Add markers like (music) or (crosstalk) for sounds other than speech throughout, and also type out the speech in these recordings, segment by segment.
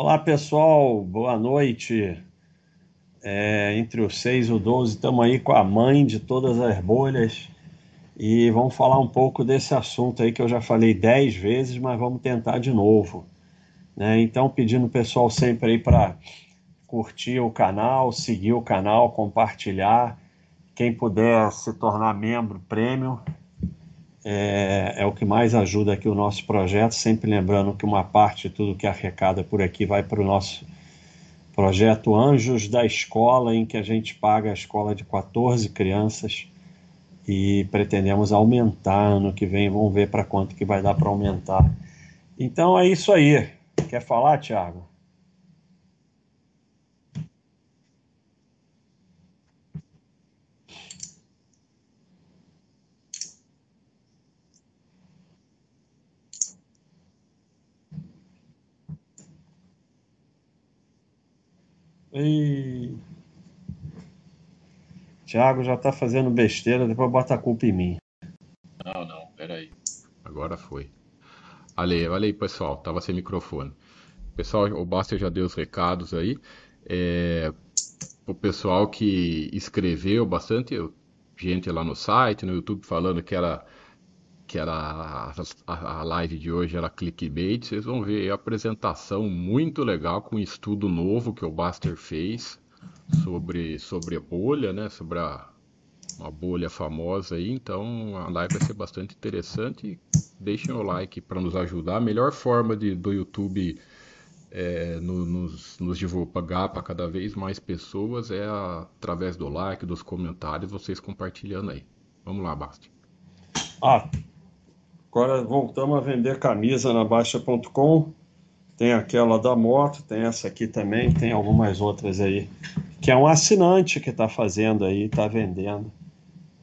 Olá pessoal, boa noite. É, entre os 6 e o 12, estamos aí com a mãe de todas as bolhas e vamos falar um pouco desse assunto aí que eu já falei 10 vezes, mas vamos tentar de novo. Né? Então, pedindo o pessoal sempre aí para curtir o canal, seguir o canal, compartilhar. Quem puder se tornar membro prêmio é, é, o que mais ajuda aqui o nosso projeto. Sempre lembrando que uma parte de tudo que arrecada por aqui vai para o nosso projeto Anjos da Escola, em que a gente paga a escola de 14 crianças e pretendemos aumentar ano que vem. Vamos ver para quanto que vai dar para aumentar. Então é isso aí. Quer falar, Tiago? E... Tiago já tá fazendo besteira, depois bota a culpa em mim. Não, não, peraí. Agora foi. Olha aí, pessoal, tava sem microfone. Pessoal, o Baster já deu os recados aí. É, o pessoal que escreveu bastante gente lá no site, no YouTube, falando que era que era a, a, a, live de hoje era clickbait, vocês vão ver a apresentação muito legal com um estudo novo que o Buster fez sobre, sobre a bolha, né? Sobre a, uma bolha famosa aí. Então a live vai ser bastante interessante. Deixem o like para nos ajudar. A melhor forma de, do YouTube é, no, nos, nos divulgar para cada vez mais pessoas é através do like, dos comentários, vocês compartilhando aí. Vamos lá, Basti. Ah, Agora voltamos a vender camisa na Baixa.com. Tem aquela da moto, tem essa aqui também, tem algumas outras aí. Que é um assinante que está fazendo aí, está vendendo.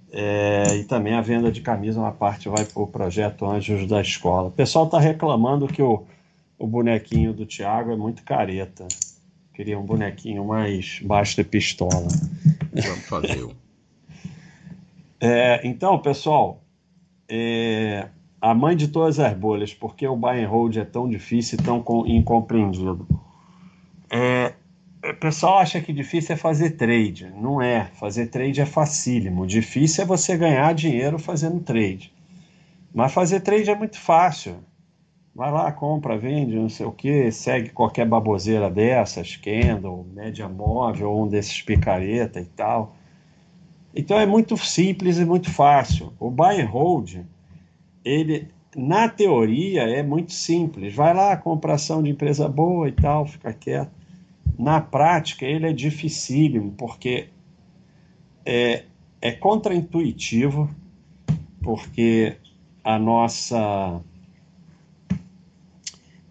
É, e também a venda de camisa, uma parte vai para o projeto Anjos da Escola. O pessoal está reclamando que o, o bonequinho do Thiago é muito careta. Queria um bonequinho mais baixo de pistola. Vamos fazer. (laughs) é, então, pessoal, é, a mãe de todas as bolhas, porque o buy and hold é tão difícil e tão incompreendido. É, o pessoal acha que difícil é fazer trade. Não é. Fazer trade é facílimo. Difícil é você ganhar dinheiro fazendo trade. Mas fazer trade é muito fácil. Vai lá, compra, vende, não sei o que, segue qualquer baboseira dessas, Candle, média móvel, um desses picareta e tal. Então é muito simples e muito fácil. O buy and hold ele, na teoria, é muito simples. Vai lá, compração de empresa boa e tal, fica quieto. Na prática, ele é dificílimo, porque é, é contraintuitivo, porque a nossa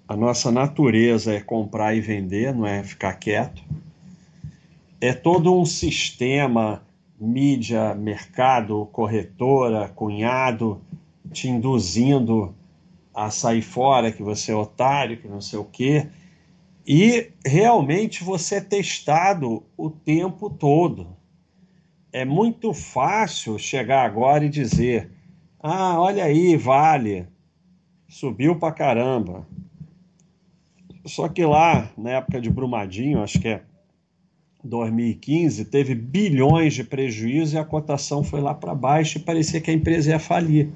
a nossa natureza é comprar e vender, não é ficar quieto. É todo um sistema mídia, mercado, corretora, cunhado, te induzindo a sair fora, que você é otário, que não sei o quê. E realmente você é testado o tempo todo. É muito fácil chegar agora e dizer: ah, olha aí, vale, subiu pra caramba. Só que lá, na época de Brumadinho, acho que é 2015, teve bilhões de prejuízo e a cotação foi lá para baixo e parecia que a empresa ia falir.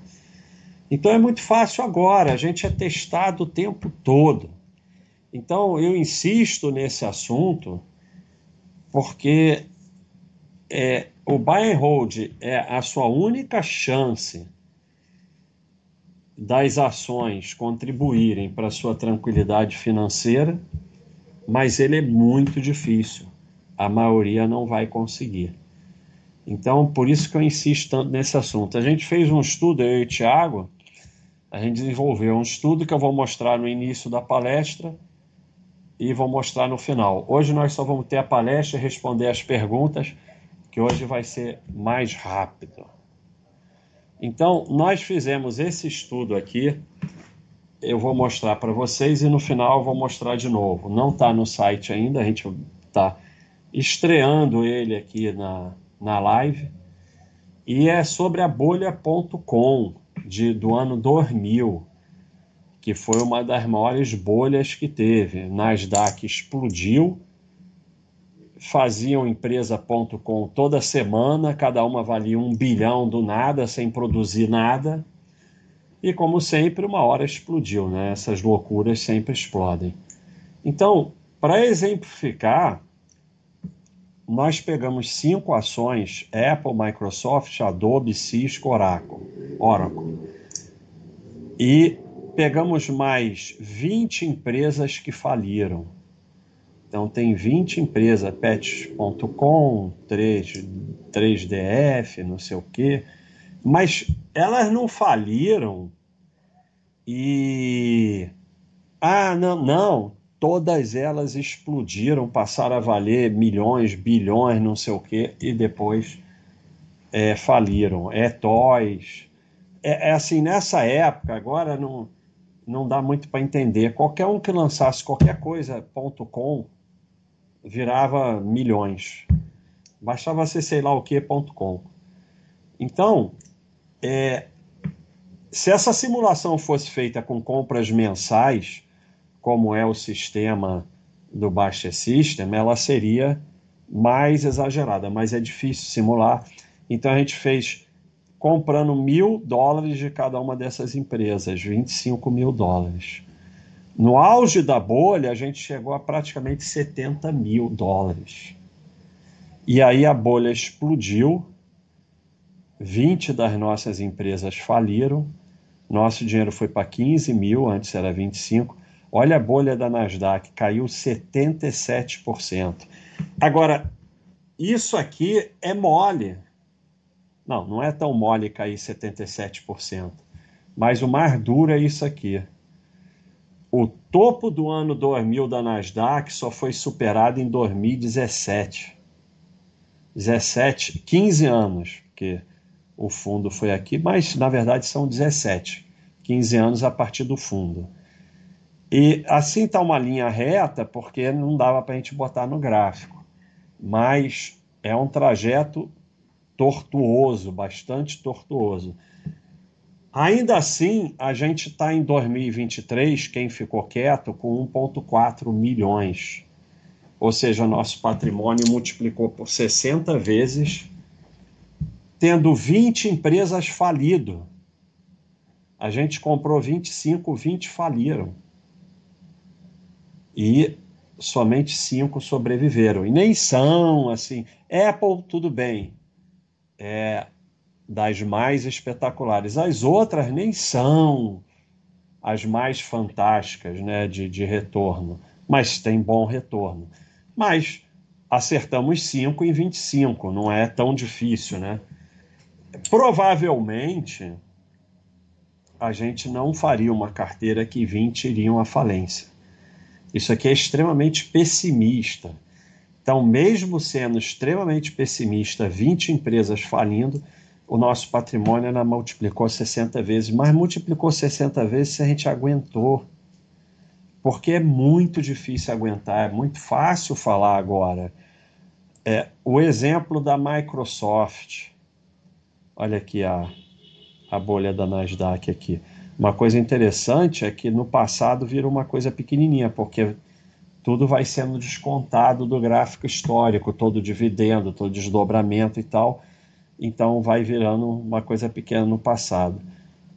Então é muito fácil agora, a gente é testado o tempo todo. Então eu insisto nesse assunto porque é, o buy and hold é a sua única chance das ações contribuírem para a sua tranquilidade financeira, mas ele é muito difícil. A maioria não vai conseguir. Então, por isso que eu insisto tanto nesse assunto. A gente fez um estudo, eu e o Thiago, a gente desenvolveu um estudo que eu vou mostrar no início da palestra e vou mostrar no final. Hoje nós só vamos ter a palestra e responder as perguntas, que hoje vai ser mais rápido. Então, nós fizemos esse estudo aqui, eu vou mostrar para vocês e no final eu vou mostrar de novo. Não está no site ainda, a gente está estreando ele aqui na, na live. E é sobre a bolha.com de, do ano 2000, que foi uma das maiores bolhas que teve. Nasdaq explodiu, faziam empresa.com toda semana, cada uma valia um bilhão do nada, sem produzir nada. E como sempre, uma hora explodiu, né? Essas loucuras sempre explodem. Então, para exemplificar, nós pegamos cinco ações: Apple, Microsoft, Adobe, Cisco, Oracle, Oracle. E pegamos mais 20 empresas que faliram. Então tem 20 empresas, pets.com, 3, 3DF, não sei o quê, mas elas não faliram e ah, não, não, todas elas explodiram, passaram a valer milhões, bilhões, não sei o quê, e depois é, faliram. É toys. É, é, assim, nessa época, agora não, não dá muito para entender. Qualquer um que lançasse qualquer coisa, ponto .com, virava milhões. Bastava ser sei lá o que, ponto .com. Então, é, se essa simulação fosse feita com compras mensais, como é o sistema do Baixa System, ela seria mais exagerada, mas é difícil simular. Então a gente fez comprando mil dólares de cada uma dessas empresas, 25 mil dólares. No auge da bolha, a gente chegou a praticamente 70 mil dólares. E aí a bolha explodiu, 20 das nossas empresas faliram, nosso dinheiro foi para 15 mil, antes era 25 Olha a bolha da Nasdaq, caiu 77%. Agora, isso aqui é mole. Não, não é tão mole cair 77%. Mas o mais duro é isso aqui. O topo do ano 2000 da Nasdaq só foi superado em 2017. 17, 15 anos, porque o fundo foi aqui, mas na verdade são 17. 15 anos a partir do fundo. E assim está uma linha reta, porque não dava para a gente botar no gráfico. Mas é um trajeto tortuoso, bastante tortuoso. Ainda assim, a gente está em 2023, quem ficou quieto, com 1,4 milhões. Ou seja, nosso patrimônio multiplicou por 60 vezes, tendo 20 empresas falido. A gente comprou 25, 20 faliram e somente cinco sobreviveram. E nem são assim. Apple, tudo bem, é das mais espetaculares. As outras nem são as mais fantásticas né, de, de retorno, mas tem bom retorno. Mas acertamos 5 em 25, não é tão difícil, né? Provavelmente a gente não faria uma carteira que 20 iriam à falência. Isso aqui é extremamente pessimista. Então, mesmo sendo extremamente pessimista, 20 empresas falindo, o nosso patrimônio ainda multiplicou 60 vezes, mas multiplicou 60 vezes se a gente aguentou. Porque é muito difícil aguentar, é muito fácil falar agora. É, o exemplo da Microsoft. Olha aqui a, a bolha da Nasdaq aqui. Uma coisa interessante é que no passado vira uma coisa pequenininha, porque tudo vai sendo descontado do gráfico histórico, todo dividendo, todo desdobramento e tal. Então vai virando uma coisa pequena no passado.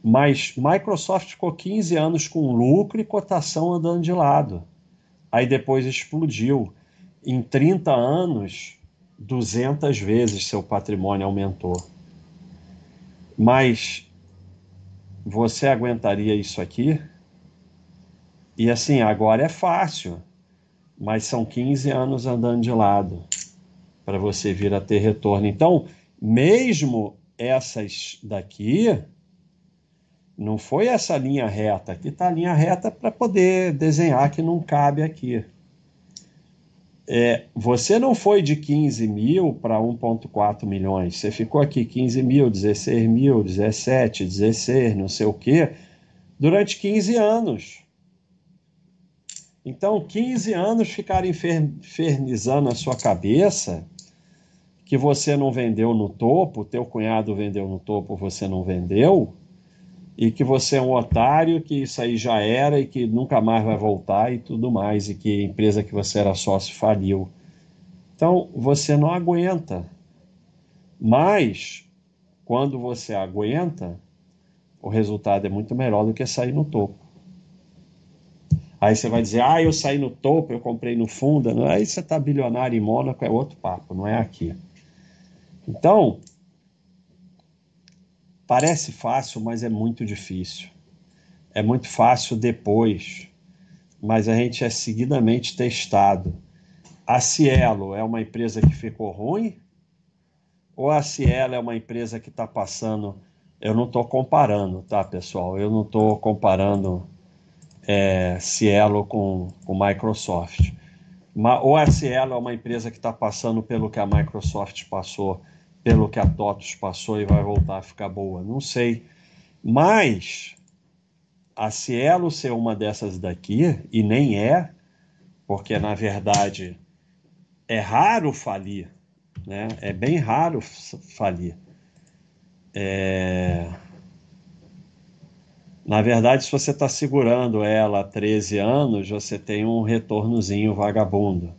Mas Microsoft ficou 15 anos com lucro e cotação andando de lado. Aí depois explodiu. Em 30 anos, 200 vezes seu patrimônio aumentou. Mas você aguentaria isso aqui? E assim, agora é fácil, mas são 15 anos andando de lado para você vir a ter retorno. Então, mesmo essas daqui, não foi essa linha reta. Aqui está a linha reta para poder desenhar que não cabe aqui é, você não foi de 15 mil para 1,4 milhões. Você ficou aqui 15 mil, 16 mil, 17, 16, não sei o quê, durante 15 anos. Então, 15 anos ficar infernizando a sua cabeça que você não vendeu no topo, teu cunhado vendeu no topo, você não vendeu, e que você é um otário, que isso aí já era e que nunca mais vai voltar e tudo mais, e que a empresa que você era sócio faliu. Então, você não aguenta. Mas, quando você aguenta, o resultado é muito melhor do que sair no topo. Aí você vai dizer, ah, eu saí no topo, eu comprei no fundo. Aí você está bilionário em Mônaco, é outro papo, não é aqui. Então, parece fácil, mas é muito difícil. É muito fácil depois, mas a gente é seguidamente testado. A Cielo é uma empresa que ficou ruim? Ou a Cielo é uma empresa que está passando. Eu não estou comparando, tá, pessoal? Eu não estou comparando é, Cielo com, com Microsoft. ou a Cielo é uma empresa que está passando pelo que a Microsoft passou, pelo que a TOTUS passou e vai voltar a ficar boa. Não sei. Mas a Cielo ser uma dessas daqui, e nem é, porque na verdade é raro falir, né? é bem raro falir. É... Na verdade, se você está segurando ela há 13 anos, você tem um retornozinho vagabundo.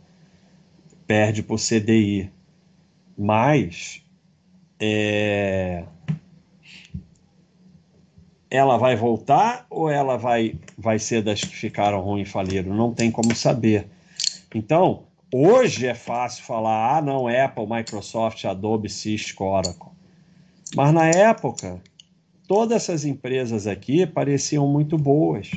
Perde por CDI. Mas é... ela vai voltar ou ela vai, vai ser das que ficaram ruins e faliram? Não tem como saber. Então, hoje é fácil falar, ah, não, Apple, Microsoft, Adobe, Cisco, Oracle. Mas na época, todas essas empresas aqui pareciam muito boas.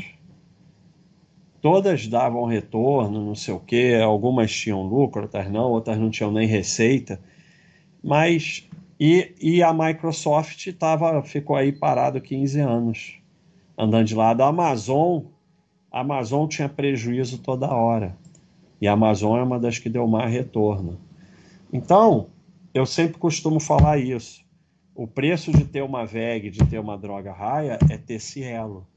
Todas davam retorno, não sei o quê, algumas tinham lucro, outras não, outras não tinham nem receita. Mas e, e a Microsoft tava, ficou aí parado 15 anos, andando de lado. A Amazon, a Amazon tinha prejuízo toda hora. E a Amazon é uma das que deu mais retorno. Então, eu sempre costumo falar isso. O preço de ter uma VEG, de ter uma droga raia, é ter Cielo.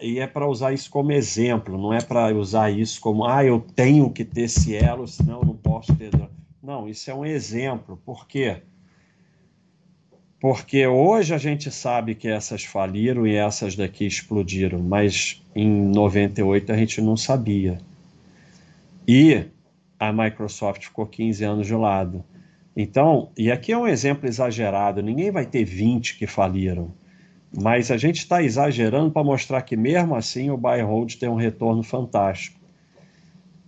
E é para usar isso como exemplo, não é para usar isso como, ah, eu tenho que ter Cielo, senão eu não posso ter droga. Não, isso é um exemplo. Por quê? Porque hoje a gente sabe que essas faliram e essas daqui explodiram, mas em 98 a gente não sabia. E a Microsoft ficou 15 anos de lado. Então, e aqui é um exemplo exagerado, ninguém vai ter 20 que faliram, mas a gente está exagerando para mostrar que mesmo assim o buy hold tem um retorno fantástico.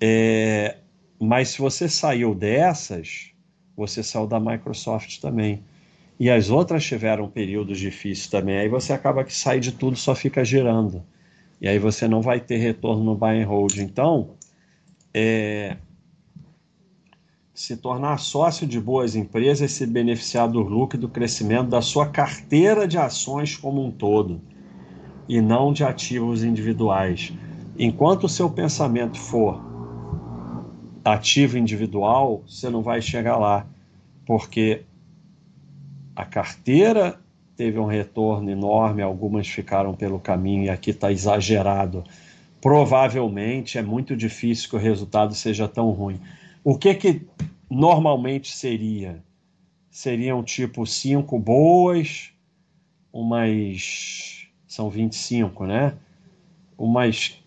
É, mas se você saiu dessas, você saiu da Microsoft também. E as outras tiveram períodos difíceis também. Aí você acaba que sai de tudo, só fica girando. E aí você não vai ter retorno no buy and hold. Então, é, se tornar sócio de boas empresas e se beneficiar do lucro e do crescimento da sua carteira de ações como um todo, e não de ativos individuais. Enquanto o seu pensamento for ativo individual, você não vai chegar lá, porque a carteira teve um retorno enorme, algumas ficaram pelo caminho e aqui está exagerado. Provavelmente é muito difícil que o resultado seja tão ruim. O que que normalmente seria? Seriam tipo cinco boas, umas. São 25, né? Umas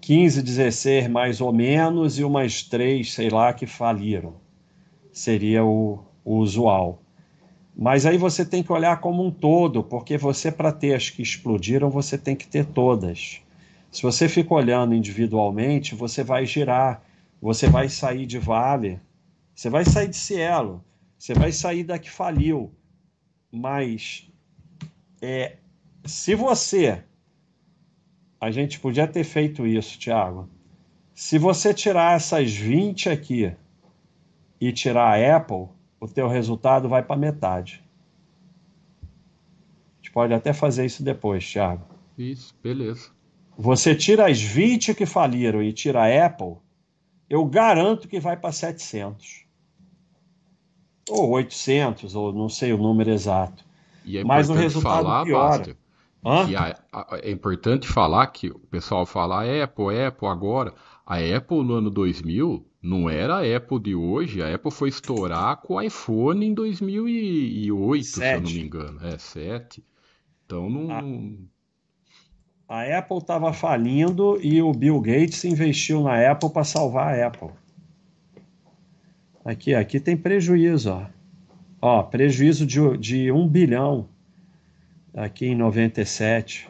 15, 16 mais ou menos e umas três, sei lá, que faliram. Seria o, o usual. Mas aí você tem que olhar como um todo, porque você, para ter as que explodiram, você tem que ter todas. Se você fica olhando individualmente, você vai girar você vai sair de Vale, você vai sair de Cielo, você vai sair da que faliu. Mas é, se você. A gente podia ter feito isso, Thiago. Se você tirar essas 20 aqui e tirar a Apple, o teu resultado vai para metade. A gente pode até fazer isso depois, Thiago. Isso, beleza. Você tira as 20 que faliram e tira a Apple, eu garanto que vai para 700. Ou 800, ou não sei o número exato. É Mas o resultado falar, piora. que a, a, é importante falar que o pessoal fala ah, Apple, Apple agora. A Apple no ano 2000 não era a Apple de hoje. A Apple foi estourar com o iPhone em 2008, 7. se eu não me engano. É, 7. Então não. A, a Apple estava falindo e o Bill Gates investiu na Apple para salvar a Apple. Aqui, aqui tem prejuízo, ó. Ó, prejuízo de, de 1 bilhão aqui em 97.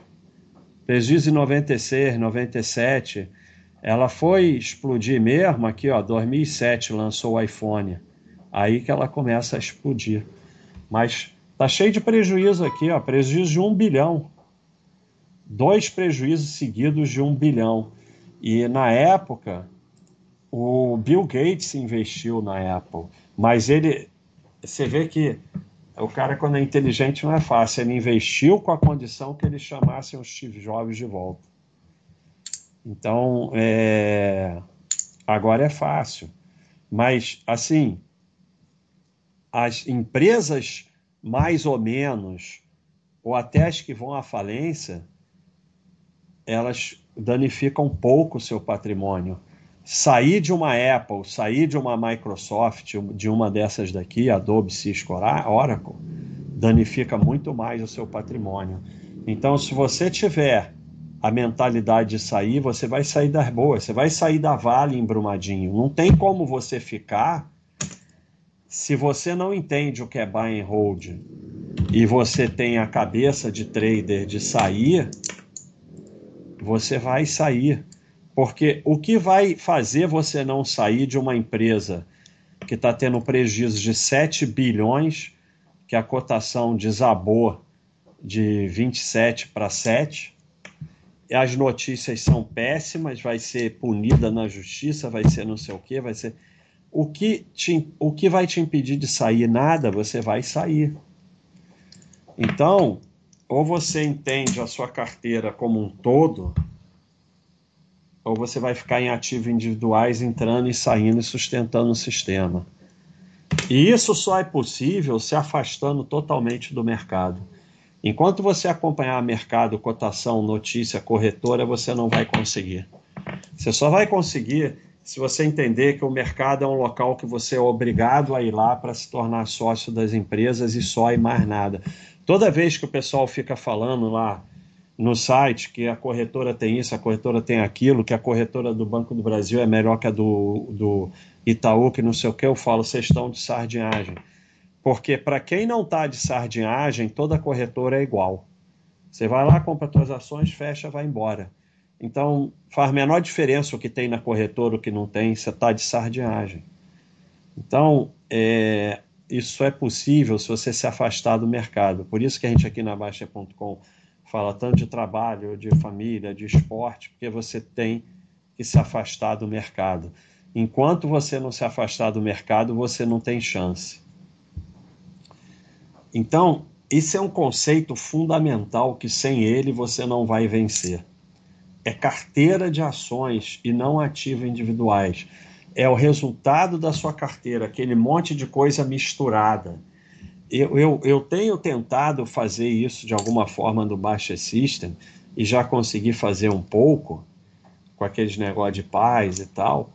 Prejuízo em 96, 97. Ela foi explodir mesmo aqui, ó, 2007 lançou o iPhone. Aí que ela começa a explodir. Mas tá cheio de prejuízo aqui, ó, prejuízo de um bilhão. Dois prejuízos seguidos de um bilhão. E na época, o Bill Gates investiu na Apple, mas ele, você vê que o cara, quando é inteligente, não é fácil. Ele investiu com a condição que eles chamassem os Steve Jobs de volta. Então, é... agora é fácil. Mas, assim, as empresas mais ou menos, ou até as que vão à falência, elas danificam pouco o seu patrimônio. Sair de uma Apple, sair de uma Microsoft, de uma dessas daqui, Adobe, Cisco, Oracle, danifica muito mais o seu patrimônio. Então, se você tiver a mentalidade de sair, você vai sair das boas, você vai sair da Vale em Brumadinho. Não tem como você ficar se você não entende o que é buy and hold e você tem a cabeça de trader de sair, você vai sair. Porque o que vai fazer você não sair de uma empresa que está tendo prejuízo de 7 bilhões, que a cotação desabou de 27 para 7, as notícias são péssimas, vai ser punida na justiça, vai ser não sei o que, vai ser o que, te, o que vai te impedir de sair? Nada, você vai sair. Então, ou você entende a sua carteira como um todo, ou você vai ficar em ativos individuais, entrando e saindo e sustentando o sistema. E isso só é possível se afastando totalmente do mercado. Enquanto você acompanhar mercado, cotação, notícia, corretora, você não vai conseguir. Você só vai conseguir se você entender que o mercado é um local que você é obrigado a ir lá para se tornar sócio das empresas e só e mais nada. Toda vez que o pessoal fica falando lá no site que a corretora tem isso, a corretora tem aquilo, que a corretora do Banco do Brasil é melhor que a do, do Itaú, que não sei o que, eu falo, vocês estão de sardinhagem. Porque para quem não está de sardinhagem, toda corretora é igual. Você vai lá, compra suas ações, fecha, vai embora. Então, faz menor diferença o que tem na corretora, o que não tem, você está de sardinhagem. Então, é, isso é possível se você se afastar do mercado. Por isso que a gente aqui na Baixa.com fala tanto de trabalho, de família, de esporte, porque você tem que se afastar do mercado. Enquanto você não se afastar do mercado, você não tem chance. Então, isso é um conceito fundamental que sem ele você não vai vencer é carteira de ações e não ativo individuais. É o resultado da sua carteira, aquele monte de coisa misturada. Eu, eu, eu tenho tentado fazer isso de alguma forma no Baixa System e já consegui fazer um pouco com aqueles negócios de paz e tal,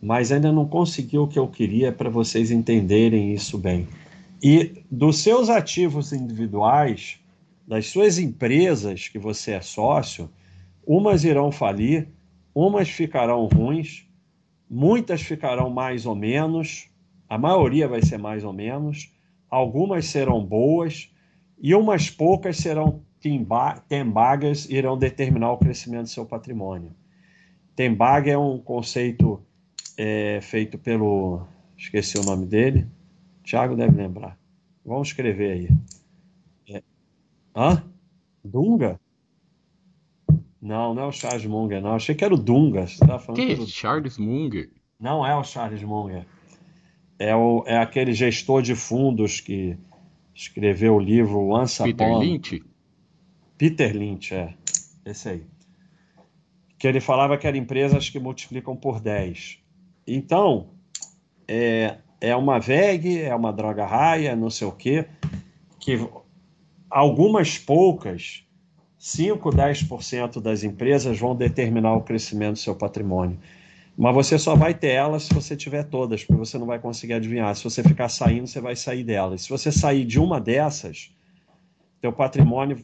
mas ainda não consegui o que eu queria para vocês entenderem isso bem. E dos seus ativos individuais, das suas empresas que você é sócio, Umas irão falir, umas ficarão ruins, muitas ficarão mais ou menos, a maioria vai ser mais ou menos, algumas serão boas e umas poucas serão tembagas irão determinar o crescimento do seu patrimônio. Tembaga é um conceito é, feito pelo. Esqueci o nome dele. Tiago deve lembrar. Vamos escrever aí. É. Hã? Dunga? Não, não é o Charles Munger, não. Achei que era o Dunga. Você tá falando que é Charles Munger? Não é o Charles Munger. É, o, é aquele gestor de fundos que escreveu o livro Once Peter Upon... Lynch? Peter Lynch, é. Esse aí. Que ele falava que eram empresas que multiplicam por 10. Então, é, é uma VEG, é uma droga raia, não sei o quê, que algumas poucas 5, 10% das empresas vão determinar o crescimento do seu patrimônio. Mas você só vai ter elas se você tiver todas, porque você não vai conseguir adivinhar. Se você ficar saindo, você vai sair delas. Se você sair de uma dessas, teu patrimônio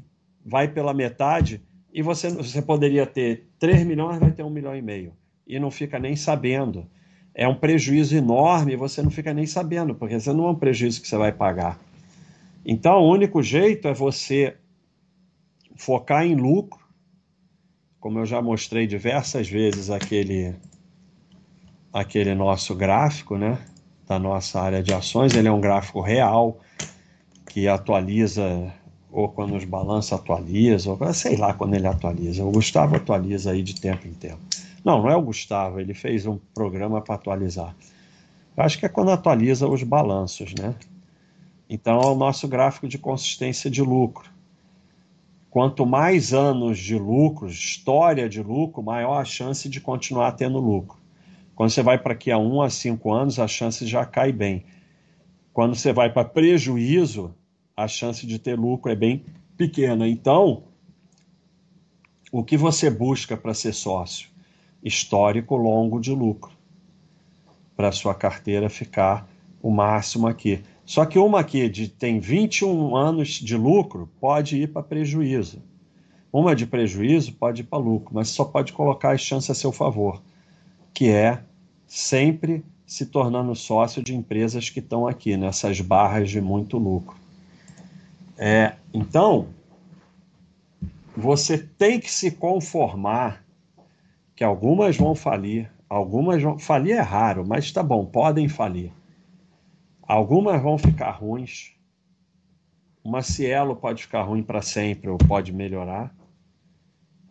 vai pela metade e você, você poderia ter 3 milhões, vai ter 1 milhão e meio. E não fica nem sabendo. É um prejuízo enorme e você não fica nem sabendo, porque você não é um prejuízo que você vai pagar. Então, o único jeito é você focar em lucro, como eu já mostrei diversas vezes aquele aquele nosso gráfico, né, da nossa área de ações, ele é um gráfico real que atualiza ou quando os balanços atualizam, sei lá quando ele atualiza. O Gustavo atualiza aí de tempo em tempo. Não, não é o Gustavo, ele fez um programa para atualizar. Eu acho que é quando atualiza os balanços, né? Então é o nosso gráfico de consistência de lucro. Quanto mais anos de lucro, história de lucro, maior a chance de continuar tendo lucro. Quando você vai para aqui a 1 a 5 anos, a chance já cai bem. Quando você vai para prejuízo, a chance de ter lucro é bem pequena. Então, o que você busca para ser sócio? Histórico longo de lucro, para sua carteira ficar o máximo aqui. Só que uma aqui de tem 21 anos de lucro pode ir para prejuízo. Uma de prejuízo pode ir para lucro, mas só pode colocar as chances a seu favor, que é sempre se tornando sócio de empresas que estão aqui, nessas barras de muito lucro. É, então, você tem que se conformar que algumas vão falir, algumas vão. Falir é raro, mas está bom, podem falir. Algumas vão ficar ruins. Uma Cielo pode ficar ruim para sempre ou pode melhorar.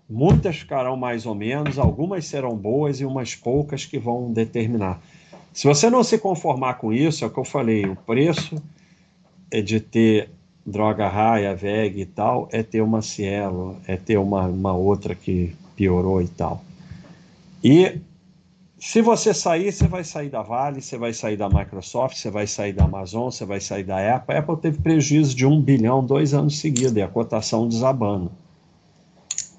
Muitas ficarão mais ou menos, algumas serão boas e umas poucas que vão determinar. Se você não se conformar com isso, é o que eu falei, o preço é de ter droga raia, VEG e tal, é ter uma Cielo, é ter uma, uma outra que piorou e tal. E se você sair, você vai sair da Vale, você vai sair da Microsoft, você vai sair da Amazon, você vai sair da Apple. A Apple teve prejuízo de um bilhão dois anos seguidos e a cotação desabando.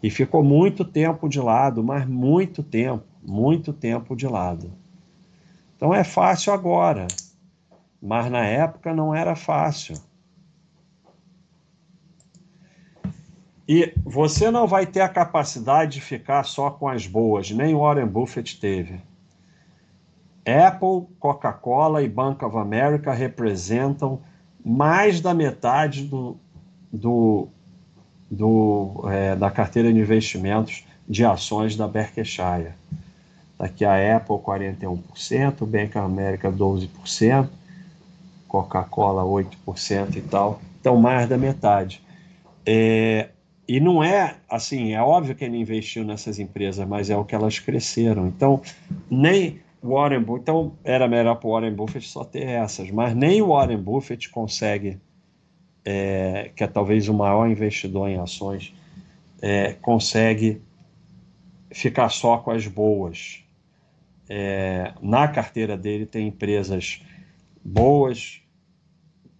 E ficou muito tempo de lado, mas muito tempo, muito tempo de lado. Então é fácil agora, mas na época não era fácil. E você não vai ter a capacidade de ficar só com as boas, nem Warren Buffett teve. Apple, Coca-Cola e Bank of America representam mais da metade do, do, do é, da carteira de investimentos de ações da Berkshire. Daqui a Apple 41%, Bank of America 12%, Coca-Cola 8% e tal. Então, mais da metade. É, e não é assim, é óbvio que ele investiu nessas empresas, mas é o que elas cresceram. Então, nem Warren Buffett, então era melhor para Warren Buffett só ter essas, mas nem o Warren Buffett consegue, é, que é talvez o maior investidor em ações, é, consegue ficar só com as boas. É, na carteira dele tem empresas boas,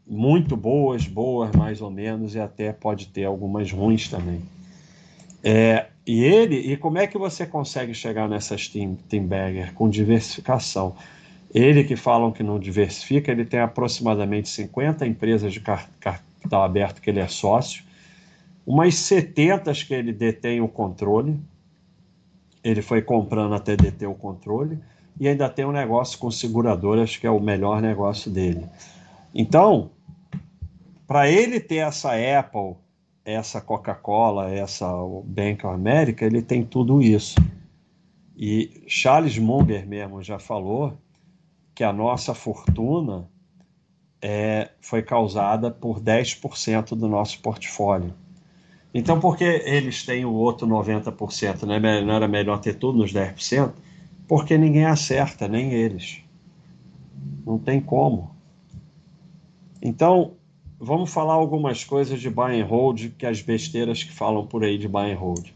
muito boas, boas mais ou menos, e até pode ter algumas ruins também. É, e ele, e como é que você consegue chegar nessas team, team? Com diversificação. Ele que falam que não diversifica, ele tem aproximadamente 50 empresas de capital aberto que ele é sócio, umas 70 que ele detém o controle, ele foi comprando até deter o controle, e ainda tem um negócio com seguradoras que é o melhor negócio dele. Então, para ele ter essa Apple, essa Coca-Cola, essa Bank of America, ele tem tudo isso. E Charles Munger mesmo já falou que a nossa fortuna é, foi causada por 10% do nosso portfólio. Então, por que eles têm o outro 90%? Né? Não era melhor ter tudo nos 10%? Porque ninguém acerta, nem eles. Não tem como. Então, vamos falar algumas coisas de buy and hold, que as besteiras que falam por aí de buy and hold.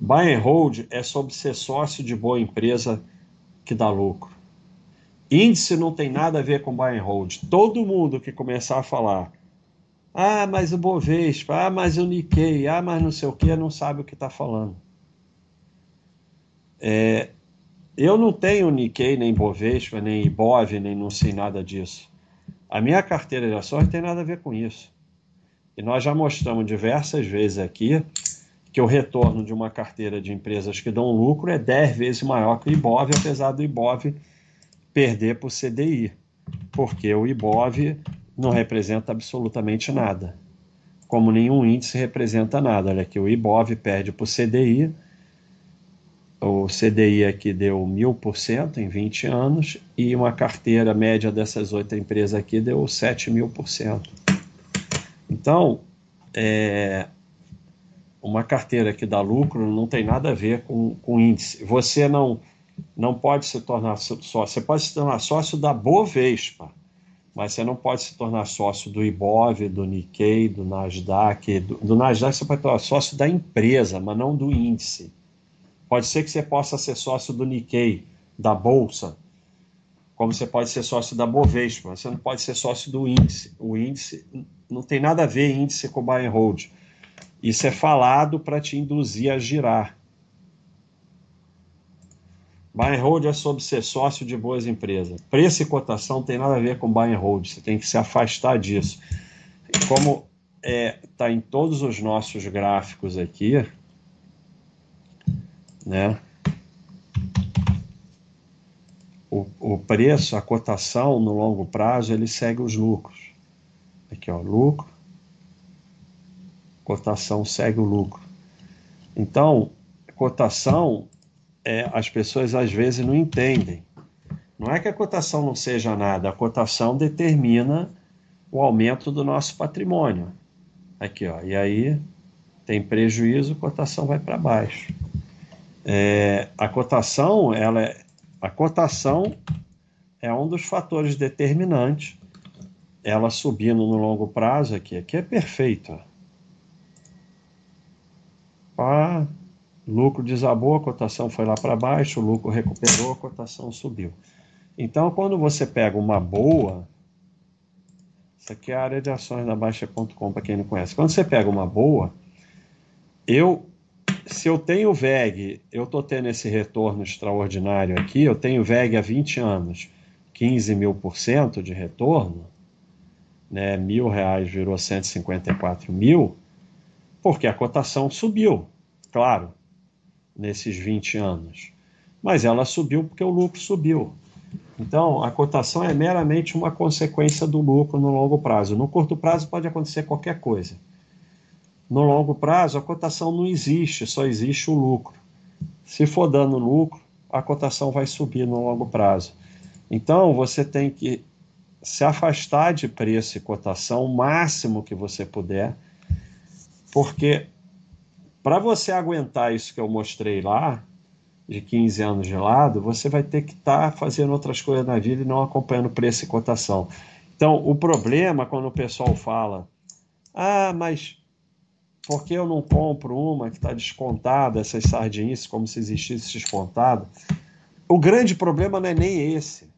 Buy and hold é sobre ser sócio de boa empresa que dá lucro. Índice não tem nada a ver com buy and hold. Todo mundo que começar a falar ah, mas o Bovespa, ah, mas o Nikkei, ah, mas não sei o que, não sabe o que está falando. É, eu não tenho Nikkei, nem Bovespa, nem Ibov, nem não sei nada disso. A minha carteira de ações tem nada a ver com isso. E nós já mostramos diversas vezes aqui que o retorno de uma carteira de empresas que dão lucro é 10 vezes maior que o IBOV, apesar do IBOV perder para o CDI, porque o IBOV não representa absolutamente nada, como nenhum índice representa nada. Olha aqui, o IBOV perde para o CDI, o CDI aqui deu mil por cento em 20 anos e uma carteira média dessas oito empresas aqui deu 7 mil por cento. Então, é, uma carteira que dá lucro não tem nada a ver com, com índice. Você não, não pode se tornar sócio, você pode se tornar sócio da Bovespa, mas você não pode se tornar sócio do Ibov, do Nikkei, do Nasdaq. Do, do Nasdaq você pode tornar sócio da empresa, mas não do índice. Pode ser que você possa ser sócio do Nikkei, da Bolsa, como você pode ser sócio da Bovespa, você não pode ser sócio do índice. O índice não tem nada a ver índice com buy and hold. Isso é falado para te induzir a girar. Buy and hold é sobre ser sócio de boas empresas. Preço e cotação tem nada a ver com buy and hold. Você tem que se afastar disso. Como está é, tá em todos os nossos gráficos aqui, né? O, o preço, a cotação no longo prazo, ele segue os lucros. Aqui, ó, lucro, cotação segue o lucro. Então, cotação, é, as pessoas às vezes não entendem. Não é que a cotação não seja nada, a cotação determina o aumento do nosso patrimônio. Aqui, ó, e aí tem prejuízo, cotação vai para baixo. É, a cotação, ela é, a cotação é um dos fatores determinantes. Ela subindo no longo prazo aqui, aqui é perfeito. Pá, lucro desabou, a cotação foi lá para baixo, o lucro recuperou, a cotação subiu. Então, quando você pega uma boa, isso aqui é a área de ações da Baixa.com, para quem não conhece. Quando você pega uma boa, eu se eu tenho VEG, eu estou tendo esse retorno extraordinário aqui, eu tenho VEG há 20 anos, 15 mil por cento de retorno, né, mil reais virou 154 mil, porque a cotação subiu, claro, nesses 20 anos. Mas ela subiu porque o lucro subiu. Então, a cotação é meramente uma consequência do lucro no longo prazo. No curto prazo pode acontecer qualquer coisa. No longo prazo, a cotação não existe, só existe o lucro. Se for dando lucro, a cotação vai subir no longo prazo. Então, você tem que se afastar de preço e cotação o máximo que você puder, porque para você aguentar isso que eu mostrei lá, de 15 anos de lado, você vai ter que estar tá fazendo outras coisas na vida e não acompanhando preço e cotação. Então, o problema quando o pessoal fala, ah, mas por que eu não compro uma que está descontada, essas sardinhas, como se existisse descontado? O grande problema não é nem esse.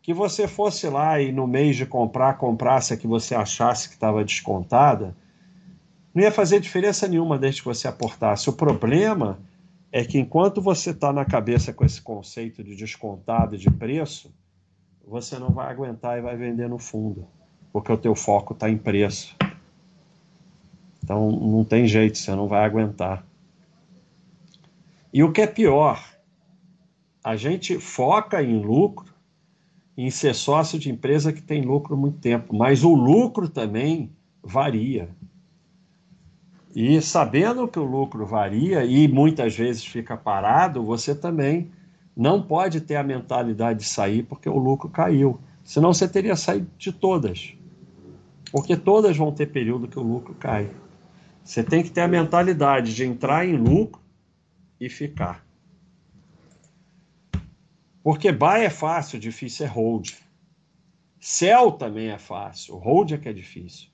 Que você fosse lá e no mês de comprar, comprasse a que você achasse que estava descontada, não ia fazer diferença nenhuma desde que você aportasse. O problema é que enquanto você está na cabeça com esse conceito de descontado de preço, você não vai aguentar e vai vender no fundo, porque o teu foco está em preço. Então não tem jeito, você não vai aguentar. E o que é pior, a gente foca em lucro, em ser sócio de empresa que tem lucro muito tempo, mas o lucro também varia. E sabendo que o lucro varia e muitas vezes fica parado, você também não pode ter a mentalidade de sair porque o lucro caiu. Senão você teria saído de todas. Porque todas vão ter período que o lucro cai. Você tem que ter a mentalidade de entrar em lucro e ficar. Porque buy é fácil, difícil é hold. Sell também é fácil, hold é que é difícil.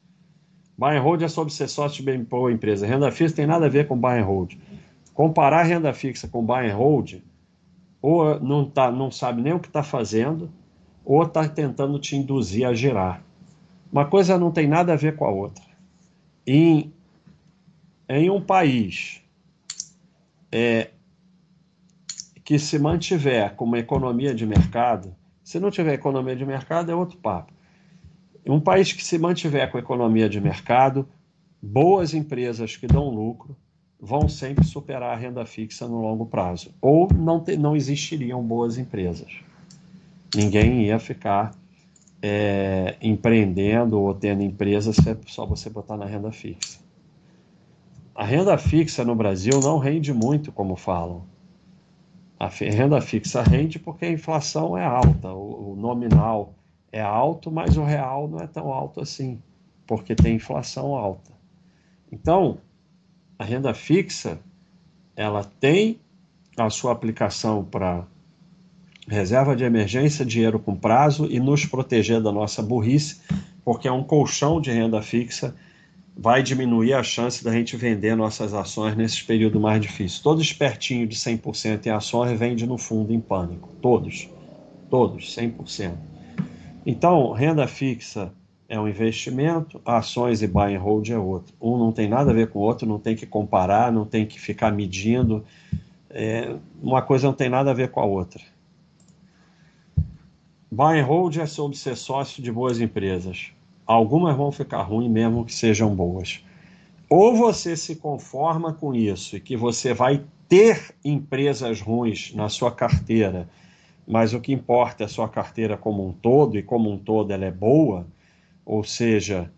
Buy and hold é sobre ser sócio de bem boa empresa. Renda fixa tem nada a ver com buy and hold. Comparar renda fixa com buy and hold, ou não, tá, não sabe nem o que está fazendo, ou está tentando te induzir a girar. Uma coisa não tem nada a ver com a outra. Em em um país é, que se mantiver com uma economia de mercado, se não tiver economia de mercado é outro papo. Um país que se mantiver com economia de mercado, boas empresas que dão lucro vão sempre superar a renda fixa no longo prazo. Ou não, te, não existiriam boas empresas. Ninguém ia ficar é, empreendendo ou tendo empresas se é só você botar na renda fixa. A renda fixa no Brasil não rende muito, como falam. A renda fixa rende porque a inflação é alta, o, o nominal é alto, mas o real não é tão alto assim, porque tem inflação alta. Então, a renda fixa, ela tem a sua aplicação para reserva de emergência, dinheiro com prazo e nos proteger da nossa burrice, porque é um colchão de renda fixa vai diminuir a chance da gente vender nossas ações nesses períodos mais difíceis. Todo espertinho de 100% em ações vende no fundo em pânico. Todos. Todos, 100%. Então, renda fixa é um investimento, ações e buy and hold é outro. Um não tem nada a ver com o outro, não tem que comparar, não tem que ficar medindo. É, uma coisa não tem nada a ver com a outra. Buy and hold é sobre ser sócio de boas empresas. Algumas vão ficar ruins mesmo que sejam boas. Ou você se conforma com isso e que você vai ter empresas ruins na sua carteira, mas o que importa é a sua carteira como um todo e como um todo ela é boa, ou seja,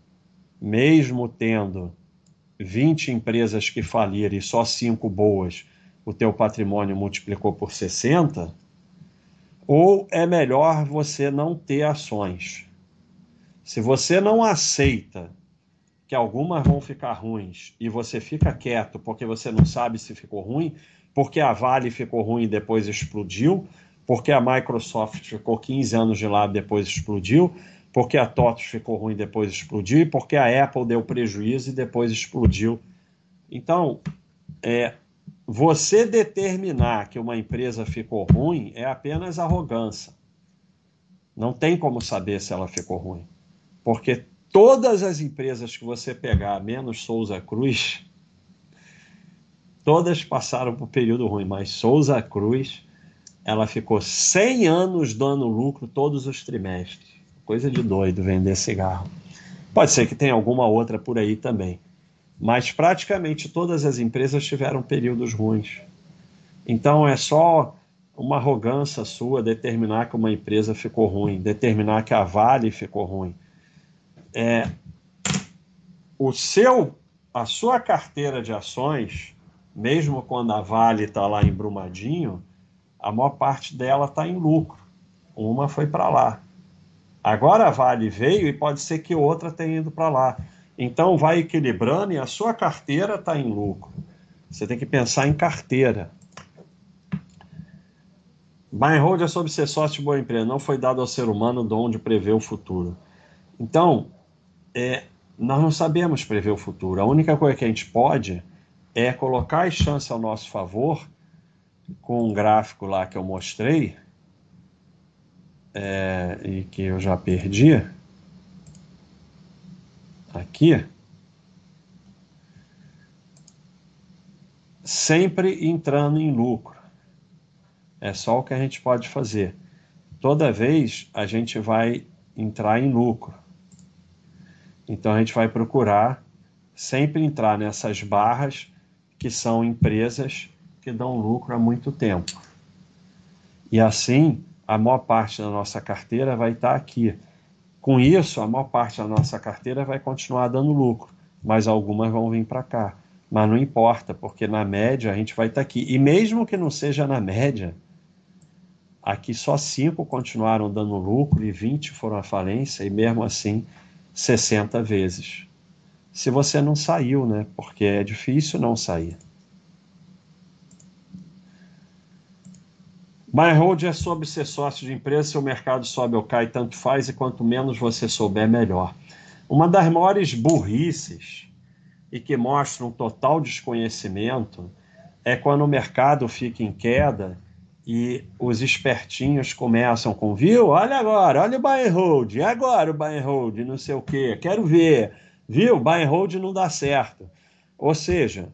mesmo tendo 20 empresas que faliram e só 5 boas, o teu patrimônio multiplicou por 60, ou é melhor você não ter ações. Se você não aceita que algumas vão ficar ruins e você fica quieto porque você não sabe se ficou ruim, porque a Vale ficou ruim e depois explodiu, porque a Microsoft ficou 15 anos de lado e depois explodiu, porque a TOTOS ficou ruim e depois explodiu, e porque a Apple deu prejuízo e depois explodiu. Então, é, você determinar que uma empresa ficou ruim é apenas arrogância. Não tem como saber se ela ficou ruim. Porque todas as empresas que você pegar, menos Souza Cruz, todas passaram por período ruim, mas Souza Cruz, ela ficou 100 anos dando lucro todos os trimestres. Coisa de doido vender cigarro. Pode ser que tenha alguma outra por aí também. Mas praticamente todas as empresas tiveram períodos ruins. Então é só uma arrogância sua determinar que uma empresa ficou ruim, determinar que a Vale ficou ruim. É, o seu, a sua carteira de ações, mesmo quando a Vale está lá em Brumadinho, a maior parte dela está em lucro. Uma foi para lá. Agora a Vale veio e pode ser que outra tenha ido para lá. Então vai equilibrando e a sua carteira está em lucro. Você tem que pensar em carteira. Buy hold é sobre ser sócio de boa empresa. Não foi dado ao ser humano o dom de prever o futuro. Então, é, nós não sabemos prever o futuro. A única coisa que a gente pode é colocar as chances ao nosso favor com um gráfico lá que eu mostrei é, e que eu já perdi, aqui, sempre entrando em lucro. É só o que a gente pode fazer. Toda vez a gente vai entrar em lucro. Então a gente vai procurar sempre entrar nessas barras que são empresas que dão lucro há muito tempo. E assim a maior parte da nossa carteira vai estar aqui. Com isso, a maior parte da nossa carteira vai continuar dando lucro, mas algumas vão vir para cá. Mas não importa, porque na média a gente vai estar aqui. E mesmo que não seja na média, aqui só cinco continuaram dando lucro e 20 foram à falência, e mesmo assim 60 vezes. Se você não saiu, né? Porque é difícil não sair. Buy hold é sobre ser sócio de empresa, se o mercado sobe ou cai, tanto faz, e quanto menos você souber, melhor. Uma das maiores burrices e que mostra um total desconhecimento é quando o mercado fica em queda e os espertinhos começam com, viu? Olha agora, olha o buy and hold, e agora o buy and hold, não sei o quê, quero ver, viu? Buy and hold não dá certo. Ou seja,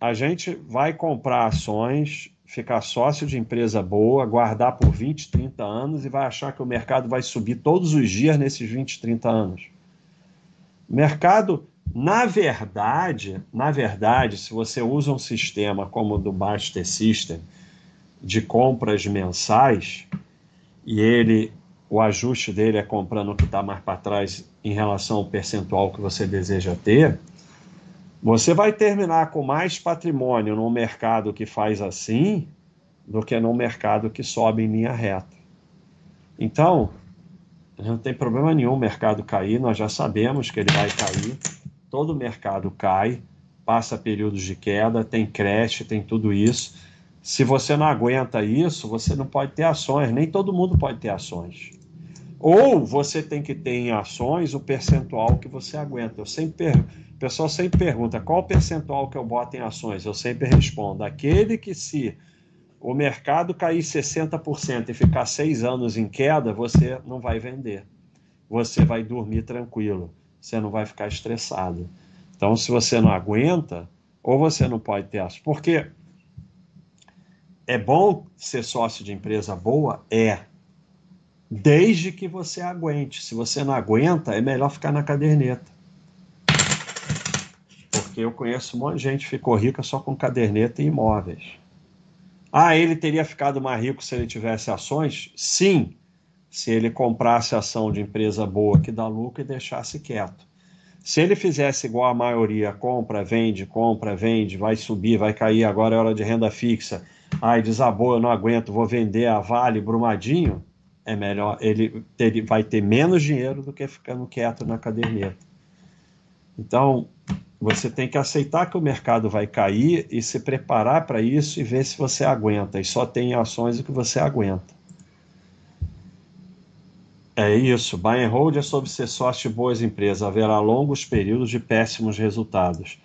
a gente vai comprar ações ficar sócio de empresa boa, guardar por 20, 30 anos e vai achar que o mercado vai subir todos os dias nesses 20, 30 anos. O mercado Na verdade, na verdade, se você usa um sistema como o do Baster System de compras mensais e ele o ajuste dele é comprando o que está mais para trás em relação ao percentual que você deseja ter, você vai terminar com mais patrimônio no mercado que faz assim do que no mercado que sobe em linha reta. Então, não tem problema nenhum o mercado cair, nós já sabemos que ele vai cair. Todo mercado cai, passa períodos de queda, tem creche, tem tudo isso. Se você não aguenta isso, você não pode ter ações, nem todo mundo pode ter ações. Ou você tem que ter em ações o percentual que você aguenta. Eu sempre o pessoal sempre pergunta qual o percentual que eu boto em ações. Eu sempre respondo: aquele que se o mercado cair 60% e ficar seis anos em queda, você não vai vender. Você vai dormir tranquilo. Você não vai ficar estressado. Então, se você não aguenta, ou você não pode ter ações. Porque é bom ser sócio de empresa boa? É desde que você aguente. Se você não aguenta, é melhor ficar na caderneta. Porque eu conheço um monte de gente que ficou rica só com caderneta e imóveis. Ah, ele teria ficado mais rico se ele tivesse ações? Sim, se ele comprasse ação de empresa boa que dá lucro e deixasse quieto. Se ele fizesse igual a maioria, compra, vende, compra, vende, vai subir, vai cair, agora é hora de renda fixa. Ai, desabou, eu não aguento, vou vender a Vale, Brumadinho é melhor, ele, ele vai ter menos dinheiro do que ficando quieto na caderneta. Então, você tem que aceitar que o mercado vai cair e se preparar para isso e ver se você aguenta. E só tem ações que você aguenta. É isso. Buy and hold é sobre ser sócio de boas empresas. Haverá longos períodos de péssimos resultados,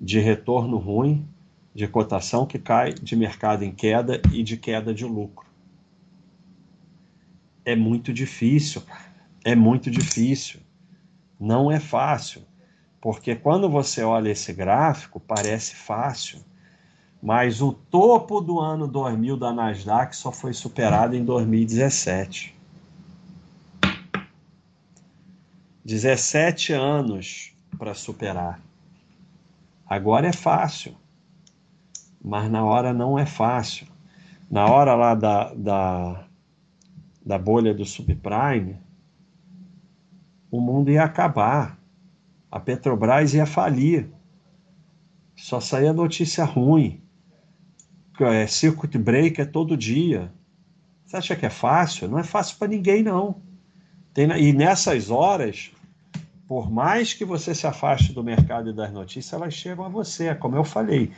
de retorno ruim, de cotação que cai, de mercado em queda e de queda de lucro é muito difícil, é muito difícil. Não é fácil, porque quando você olha esse gráfico, parece fácil, mas o topo do ano 2000 da Nasdaq só foi superado em 2017. 17 anos para superar. Agora é fácil, mas na hora não é fácil. Na hora lá da, da da bolha do subprime, o mundo ia acabar. A Petrobras ia falir. Só saía notícia ruim. É, circuit break é todo dia. Você acha que é fácil? Não é fácil para ninguém, não. Tem, e nessas horas, por mais que você se afaste do mercado e das notícias, elas chegam a você. Como eu falei,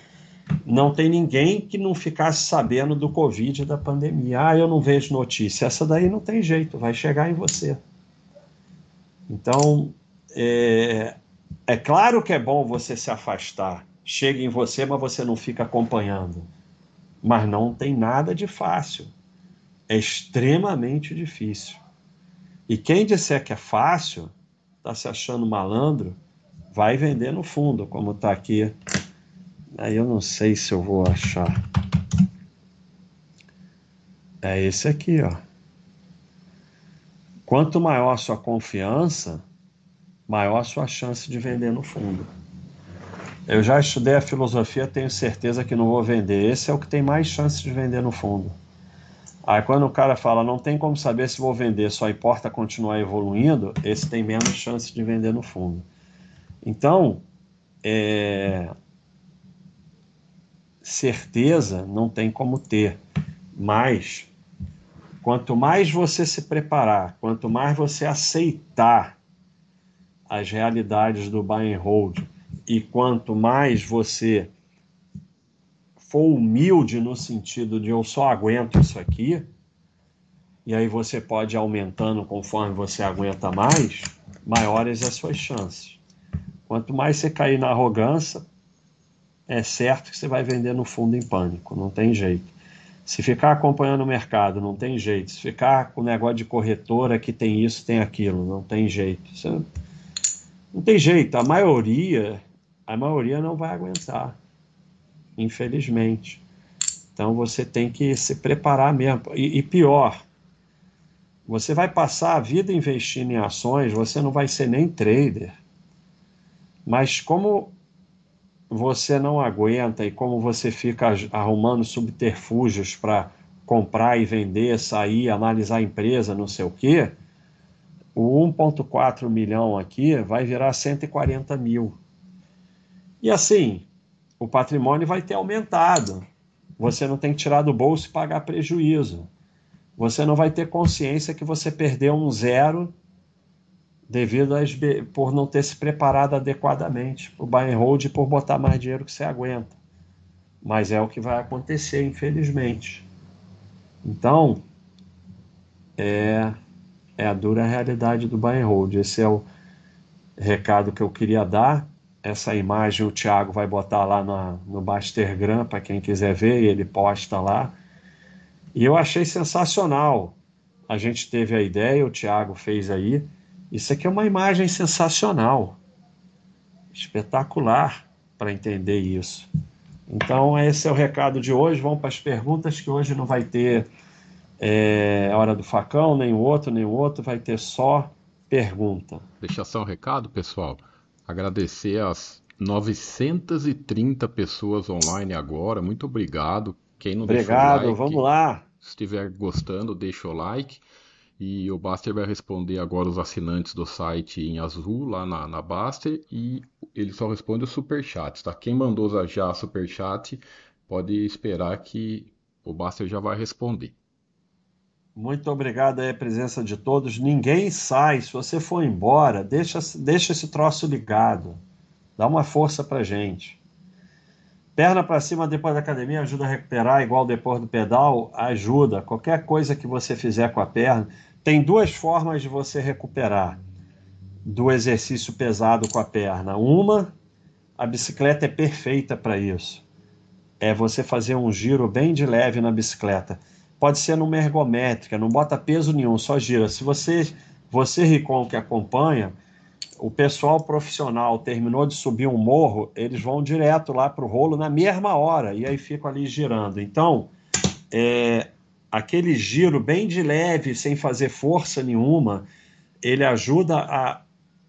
não tem ninguém que não ficasse sabendo do Covid da pandemia. Ah, eu não vejo notícia. Essa daí não tem jeito, vai chegar em você. Então, é, é claro que é bom você se afastar. Chega em você, mas você não fica acompanhando. Mas não tem nada de fácil. É extremamente difícil. E quem disser que é fácil, está se achando malandro, vai vender no fundo, como está aqui Aí eu não sei se eu vou achar. É esse aqui, ó. Quanto maior a sua confiança, maior a sua chance de vender no fundo. Eu já estudei a filosofia, tenho certeza que não vou vender. Esse é o que tem mais chance de vender no fundo. Aí quando o cara fala, não tem como saber se vou vender, só importa continuar evoluindo, esse tem menos chance de vender no fundo. Então, é, certeza não tem como ter, mas quanto mais você se preparar, quanto mais você aceitar as realidades do buy and hold e quanto mais você for humilde no sentido de eu só aguento isso aqui, e aí você pode ir aumentando conforme você aguenta mais, maiores as suas chances. Quanto mais você cair na arrogância, é certo que você vai vender no fundo em pânico, não tem jeito. Se ficar acompanhando o mercado, não tem jeito. Se ficar com o negócio de corretora que tem isso, tem aquilo, não tem jeito. Você não tem jeito. A maioria, a maioria não vai aguentar, infelizmente. Então você tem que se preparar mesmo. E, e pior, você vai passar a vida investindo em ações, você não vai ser nem trader. Mas como você não aguenta e como você fica arrumando subterfúgios para comprar e vender, sair, analisar a empresa, não sei o quê, o 1,4 milhão aqui vai virar 140 mil. E assim, o patrimônio vai ter aumentado. Você não tem que tirar do bolso e pagar prejuízo. Você não vai ter consciência que você perdeu um zero devido às, por não ter se preparado adequadamente o buy and hold por botar mais dinheiro que você aguenta. Mas é o que vai acontecer, infelizmente. Então, é, é a dura realidade do buy and hold. Esse é o recado que eu queria dar. Essa imagem o Thiago vai botar lá na, no Bastergram para quem quiser ver, e ele posta lá. E eu achei sensacional. A gente teve a ideia, o Thiago fez aí. Isso aqui é uma imagem sensacional, espetacular para entender isso. Então, esse é o recado de hoje. Vamos para as perguntas, que hoje não vai ter é, Hora do Facão, nem o outro, nem o outro, vai ter só pergunta. Deixa só um recado, pessoal. Agradecer as 930 pessoas online agora. Muito obrigado. Quem não Obrigado, like, vamos lá. Se estiver gostando, deixa o like. E o Baster vai responder agora os assinantes do site em azul, lá na, na Baster, e ele só responde os superchats, tá? Quem mandou já superchat, pode esperar que o Baster já vai responder. Muito obrigado aí a presença de todos. Ninguém sai. Se você for embora, deixa, deixa esse troço ligado. Dá uma força pra gente. Perna para cima depois da academia ajuda a recuperar, igual depois do pedal, ajuda. Qualquer coisa que você fizer com a perna, tem duas formas de você recuperar do exercício pesado com a perna. Uma, a bicicleta é perfeita para isso. É você fazer um giro bem de leve na bicicleta. Pode ser numa ergométrica, não bota peso nenhum, só gira. Se você, você Ricon que acompanha, o pessoal profissional terminou de subir um morro, eles vão direto lá para o rolo na mesma hora e aí ficam ali girando. Então, é, aquele giro bem de leve, sem fazer força nenhuma, ele ajuda a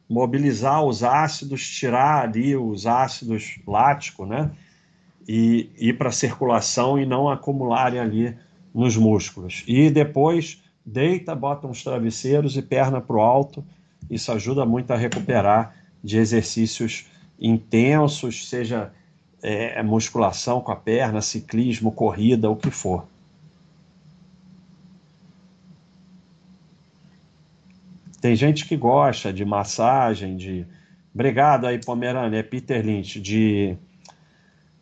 mobilizar os ácidos, tirar ali os ácidos láticos, né? E ir para a circulação e não acumularem ali nos músculos. E depois deita, bota uns travesseiros e perna para o alto. Isso ajuda muito a recuperar de exercícios intensos, seja é, musculação com a perna, ciclismo, corrida, o que for. Tem gente que gosta de massagem, de. Obrigado aí, Pomerânia, é Peter Lynch, de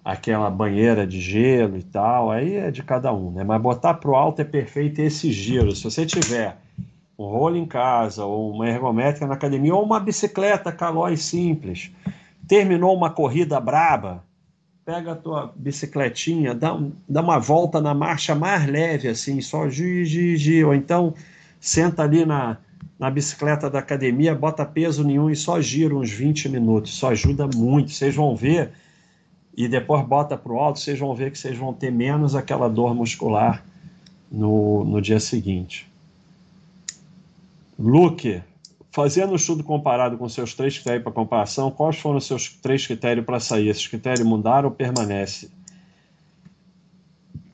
aquela banheira de gelo e tal, aí é de cada um, né? Mas botar pro alto é perfeito esse giro. Se você tiver um rolo em casa, ou uma ergométrica na academia, ou uma bicicleta calói simples, terminou uma corrida braba, pega a tua bicicletinha, dá, dá uma volta na marcha mais leve, assim, só gi, gi, gi, ou então senta ali na, na bicicleta da academia, bota peso nenhum e só gira uns 20 minutos. Isso ajuda muito. Vocês vão ver, e depois bota para o alto, vocês vão ver que vocês vão ter menos aquela dor muscular no, no dia seguinte. Luke, fazendo o estudo comparado com seus três critérios para comparação, quais foram os seus três critérios para sair? Esses critérios mudaram ou permanecem?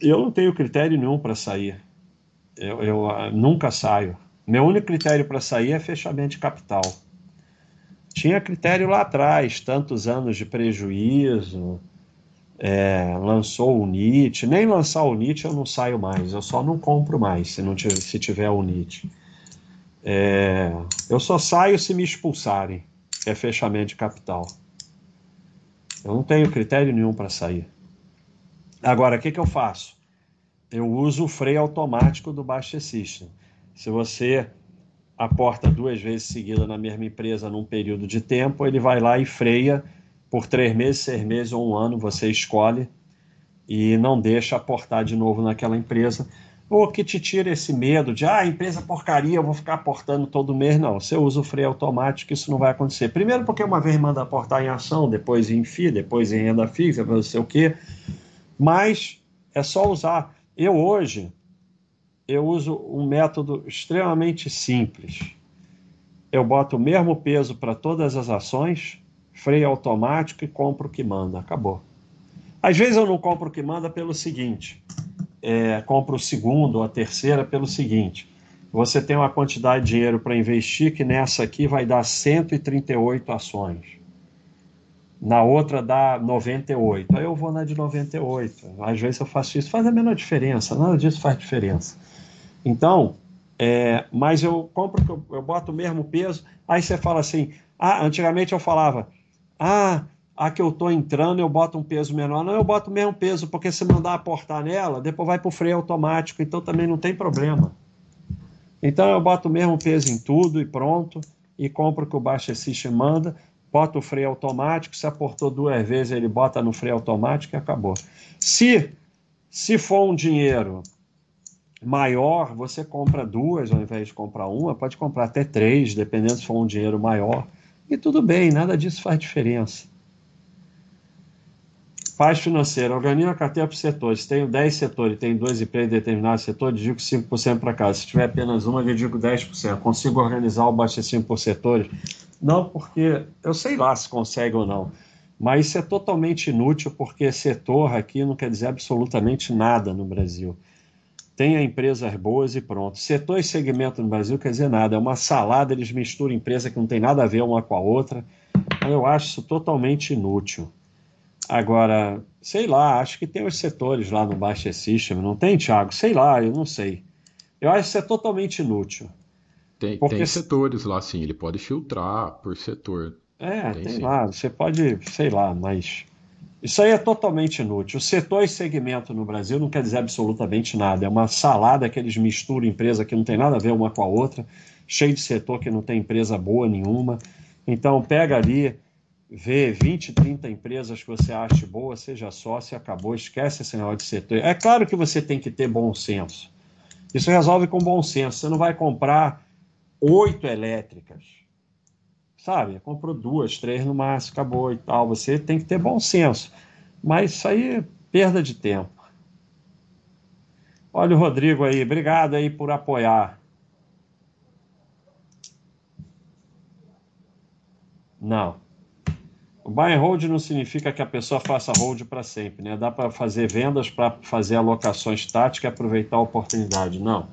Eu não tenho critério nenhum para sair. Eu, eu uh, nunca saio. Meu único critério para sair é fechamento de capital. Tinha critério lá atrás, tantos anos de prejuízo, é, lançou o NIT. Nem lançar o NIT eu não saio mais, eu só não compro mais se, não tiver, se tiver o NIT. É, eu só saio se me expulsarem, é fechamento de capital. Eu não tenho critério nenhum para sair. Agora, o que, que eu faço? Eu uso o freio automático do Baixa System. Se você aporta duas vezes seguida na mesma empresa num período de tempo, ele vai lá e freia por três meses, seis meses ou um ano, você escolhe e não deixa aportar de novo naquela empresa. Ou que te tira esse medo de, ah, empresa porcaria, eu vou ficar aportando todo mês. Não, você usa o freio automático, isso não vai acontecer. Primeiro porque uma vez manda aportar em ação, depois em FII, depois em renda fixa, não sei o quê. Mas é só usar. Eu hoje, eu uso um método extremamente simples. Eu boto o mesmo peso para todas as ações, freio automático e compro o que manda. Acabou. Às vezes eu não compro o que manda pelo seguinte: é, compro o segundo ou a terceira pelo seguinte. Você tem uma quantidade de dinheiro para investir que nessa aqui vai dar 138 ações. Na outra dá 98. Aí eu vou na de 98. Às vezes eu faço isso, faz a menor diferença. Nada disso faz diferença. Então, é, mas eu compro, eu boto o mesmo peso. Aí você fala assim: ah, antigamente eu falava, ah, a que eu estou entrando eu boto um peso menor. Não, eu boto o mesmo peso, porque se mandar aportar nela, depois vai para o freio automático, então também não tem problema. Então eu boto o mesmo peso em tudo e pronto, e compro o que o Baixa System manda, boto o freio automático, se aportou duas vezes, ele bota no freio automático e acabou. Se, se for um dinheiro maior, você compra duas ao invés de comprar uma, pode comprar até três, dependendo se for um dinheiro maior. E tudo bem, nada disso faz diferença. Paz financeira, organiza a carteira por setores. Tenho 10 setores, tenho dois empresas em determinado setor, digo 5% para cada. Se tiver apenas uma, eu digo 10%. Consigo organizar o abastecimento por setores? Não, porque eu sei lá se consegue ou não. Mas isso é totalmente inútil, porque setor aqui não quer dizer absolutamente nada no Brasil. Tenha empresas boas e pronto. Setor e segmento no Brasil quer dizer nada. É uma salada, eles misturam empresa que não tem nada a ver uma com a outra. Eu acho isso totalmente inútil. Agora, sei lá, acho que tem os setores lá no Baixa System, não tem, Thiago? Sei lá, eu não sei. Eu acho isso é totalmente inútil. Tem, Porque... tem setores lá, sim, ele pode filtrar por setor. É, tem, tem lá, você pode, sei lá, mas isso aí é totalmente inútil. O setor e segmento no Brasil não quer dizer absolutamente nada. É uma salada que eles misturam empresa que não tem nada a ver uma com a outra, cheio de setor que não tem empresa boa nenhuma. Então, pega ali, vê 20, 30 empresas que você acha boa, seja sócio, acabou, esquece esse negócio de setor. É claro que você tem que ter bom senso. Isso resolve com bom senso. Você não vai comprar oito elétricas, sabe? Comprou duas, três no máximo, acabou e tal. Você tem que ter bom senso. Mas isso aí é perda de tempo. Olha o Rodrigo aí, obrigado aí por apoiar. Não. O buy and hold não significa que a pessoa faça hold para sempre, né? Dá para fazer vendas para fazer alocações táticas e aproveitar a oportunidade. Não.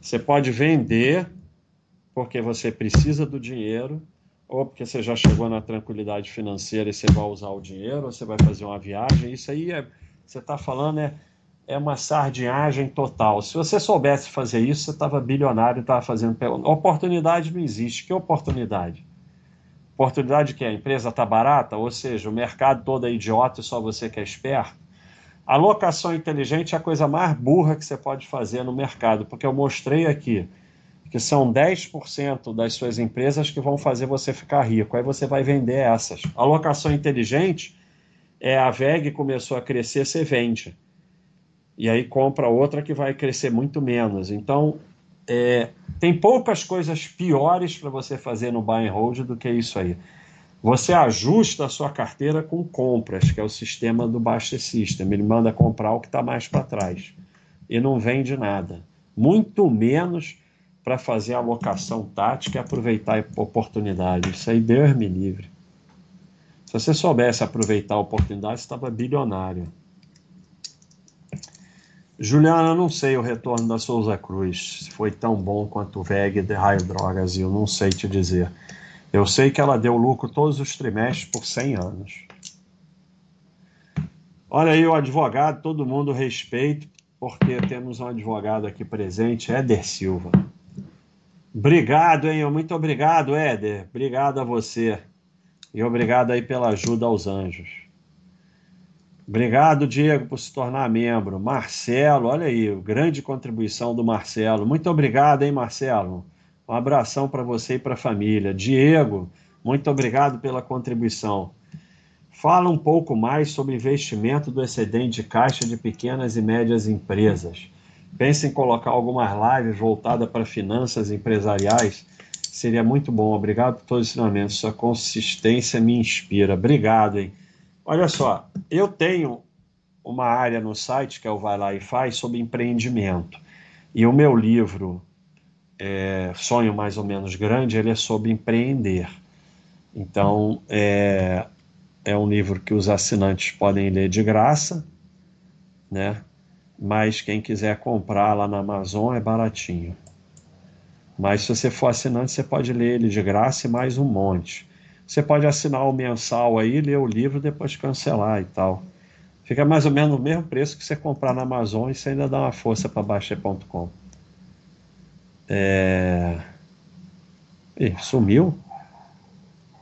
Você pode vender porque você precisa do dinheiro ou porque você já chegou na tranquilidade financeira e você vai usar o dinheiro, ou você vai fazer uma viagem. Isso aí é, você está falando é, é uma sardinhagem total. Se você soubesse fazer isso, você estava bilionário, estava fazendo. Oportunidade não existe. Que oportunidade? Oportunidade que a empresa está barata, ou seja, o mercado todo é idiota e só você que é esperto. A locação inteligente é a coisa mais burra que você pode fazer no mercado, porque eu mostrei aqui que são 10% das suas empresas que vão fazer você ficar rico. Aí você vai vender essas. A locação inteligente é a VEG começou a crescer, você vende. E aí compra outra que vai crescer muito menos. Então, é, tem poucas coisas piores para você fazer no buy and hold do que isso aí. Você ajusta a sua carteira com compras, que é o sistema do Baixa System. Ele manda comprar o que está mais para trás. E não vende nada. Muito menos para fazer a alocação tática e aproveitar a oportunidade. Isso aí, Deus me livre. Se você soubesse aproveitar a oportunidade, você estava bilionário. Juliana, não sei o retorno da Souza Cruz, se foi tão bom quanto o VEG de Raio Drogas, eu não sei te dizer. Eu sei que ela deu lucro todos os trimestres por 100 anos. Olha aí o advogado, todo mundo respeito, porque temos um advogado aqui presente, Éder Silva. Obrigado, hein? Muito obrigado, Éder. Obrigado a você. E obrigado aí pela ajuda aos anjos. Obrigado, Diego, por se tornar membro. Marcelo, olha aí, grande contribuição do Marcelo. Muito obrigado, hein, Marcelo? Um abração para você e para a família. Diego, muito obrigado pela contribuição. Fala um pouco mais sobre investimento do excedente de caixa de pequenas e médias empresas. Pensa em colocar algumas lives voltadas para finanças empresariais. Seria muito bom. Obrigado por todos os ensinamentos. Sua consistência me inspira. Obrigado, hein? Olha só, eu tenho uma área no site que é o Vai Lá e Faz sobre empreendimento. E o meu livro, é, Sonho Mais ou Menos Grande, ele é sobre empreender. Então, é, é um livro que os assinantes podem ler de graça, né? Mas quem quiser comprar lá na Amazon é baratinho. Mas se você for assinante, você pode ler ele de graça e mais um monte. Você pode assinar o mensal aí, ler o livro, depois cancelar e tal. Fica mais ou menos o mesmo preço que você comprar na Amazon e você ainda dá uma força para Baixa.com. É... Ih, sumiu?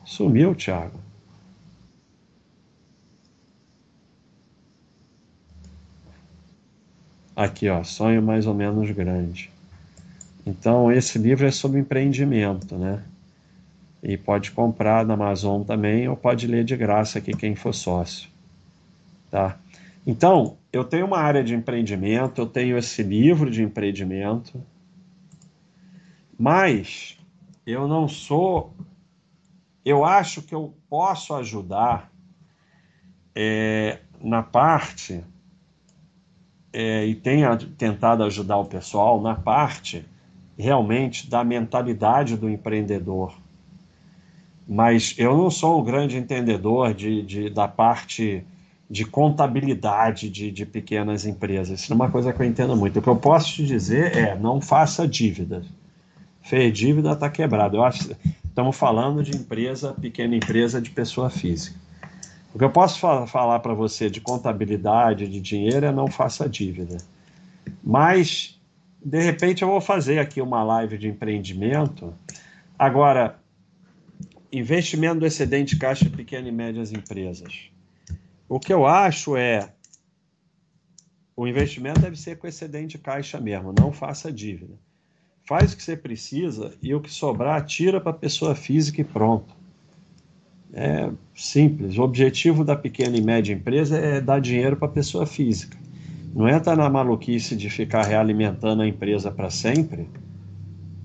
Sumiu, Thiago. Aqui, ó, sonho mais ou menos grande. Então, esse livro é sobre empreendimento, né? E pode comprar na Amazon também ou pode ler de graça aqui quem for sócio, tá? Então, eu tenho uma área de empreendimento, eu tenho esse livro de empreendimento, mas eu não sou. Eu acho que eu posso ajudar é, na parte, é, e tenho tentado ajudar o pessoal na parte realmente da mentalidade do empreendedor. Mas eu não sou um grande entendedor de, de da parte de contabilidade de, de pequenas empresas. Isso é uma coisa que eu entendo muito. O que eu posso te dizer é não faça dívidas. Fez dívida, está quebrado. Eu acho, estamos falando de empresa, pequena empresa de pessoa física. O que eu posso falar para você de contabilidade, de dinheiro, é não faça dívida. Mas de repente eu vou fazer aqui uma live de empreendimento. Agora, investimento do excedente caixa de pequenas e médias empresas. O que eu acho é o investimento deve ser com excedente caixa mesmo, não faça dívida. Faz o que você precisa e o que sobrar tira para a pessoa física e pronto. É simples. O objetivo da pequena e média empresa é dar dinheiro para a pessoa física. Não entra na maluquice de ficar realimentando a empresa para sempre,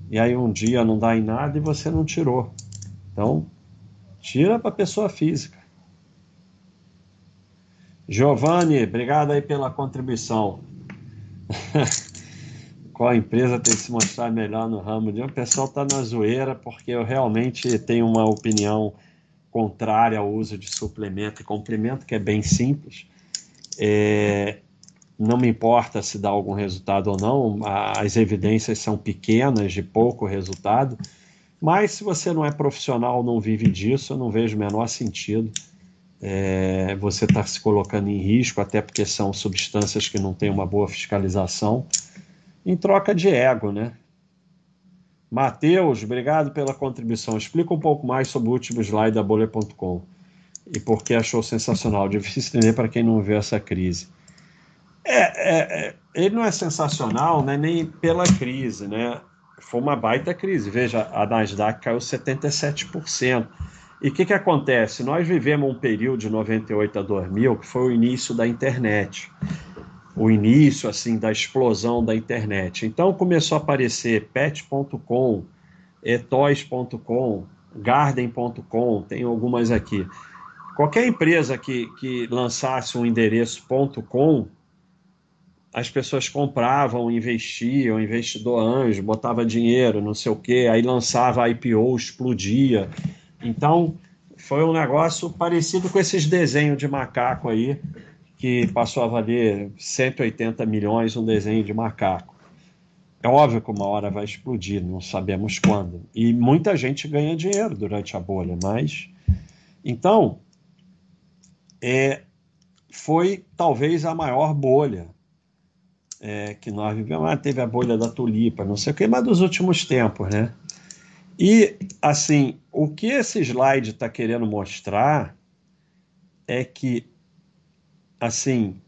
e aí um dia não dá em nada e você não tirou. Então, tira para a pessoa física. Giovanni, obrigado aí pela contribuição. (laughs) Qual empresa tem que se mostrar melhor no ramo de. O pessoal está na zoeira porque eu realmente tenho uma opinião contrária ao uso de suplemento e complemento, que é bem simples. É, não me importa se dá algum resultado ou não, as evidências são pequenas, de pouco resultado, mas se você não é profissional, não vive disso, eu não vejo o menor sentido. É, você estar tá se colocando em risco, até porque são substâncias que não têm uma boa fiscalização, em troca de ego, né? Matheus, obrigado pela contribuição. Explica um pouco mais sobre o último slide da Bolha.com e por que achou sensacional. Difícil entender para quem não vê essa crise. É, é, é, ele não é sensacional né, nem pela crise, né? Foi uma baita crise. Veja, a Nasdaq caiu 77%. E o que, que acontece? Nós vivemos um período de 98 a 2000 que foi o início da internet. O início, assim, da explosão da internet. Então começou a aparecer pet.com, etoys.com, garden.com, tem algumas aqui. Qualquer empresa que, que lançasse um endereço .com as pessoas compravam, investiam, investidor anjo, botava dinheiro, não sei o quê, aí lançava IPO, explodia. Então, foi um negócio parecido com esses desenhos de macaco aí, que passou a valer 180 milhões um desenho de macaco. É óbvio que uma hora vai explodir, não sabemos quando. E muita gente ganha dinheiro durante a bolha, mas. Então, é, foi talvez a maior bolha é, que nós vivemos. Ah, teve a bolha da tulipa, não sei o que, mas dos últimos tempos, né? E, assim, o que esse slide está querendo mostrar é que, assim,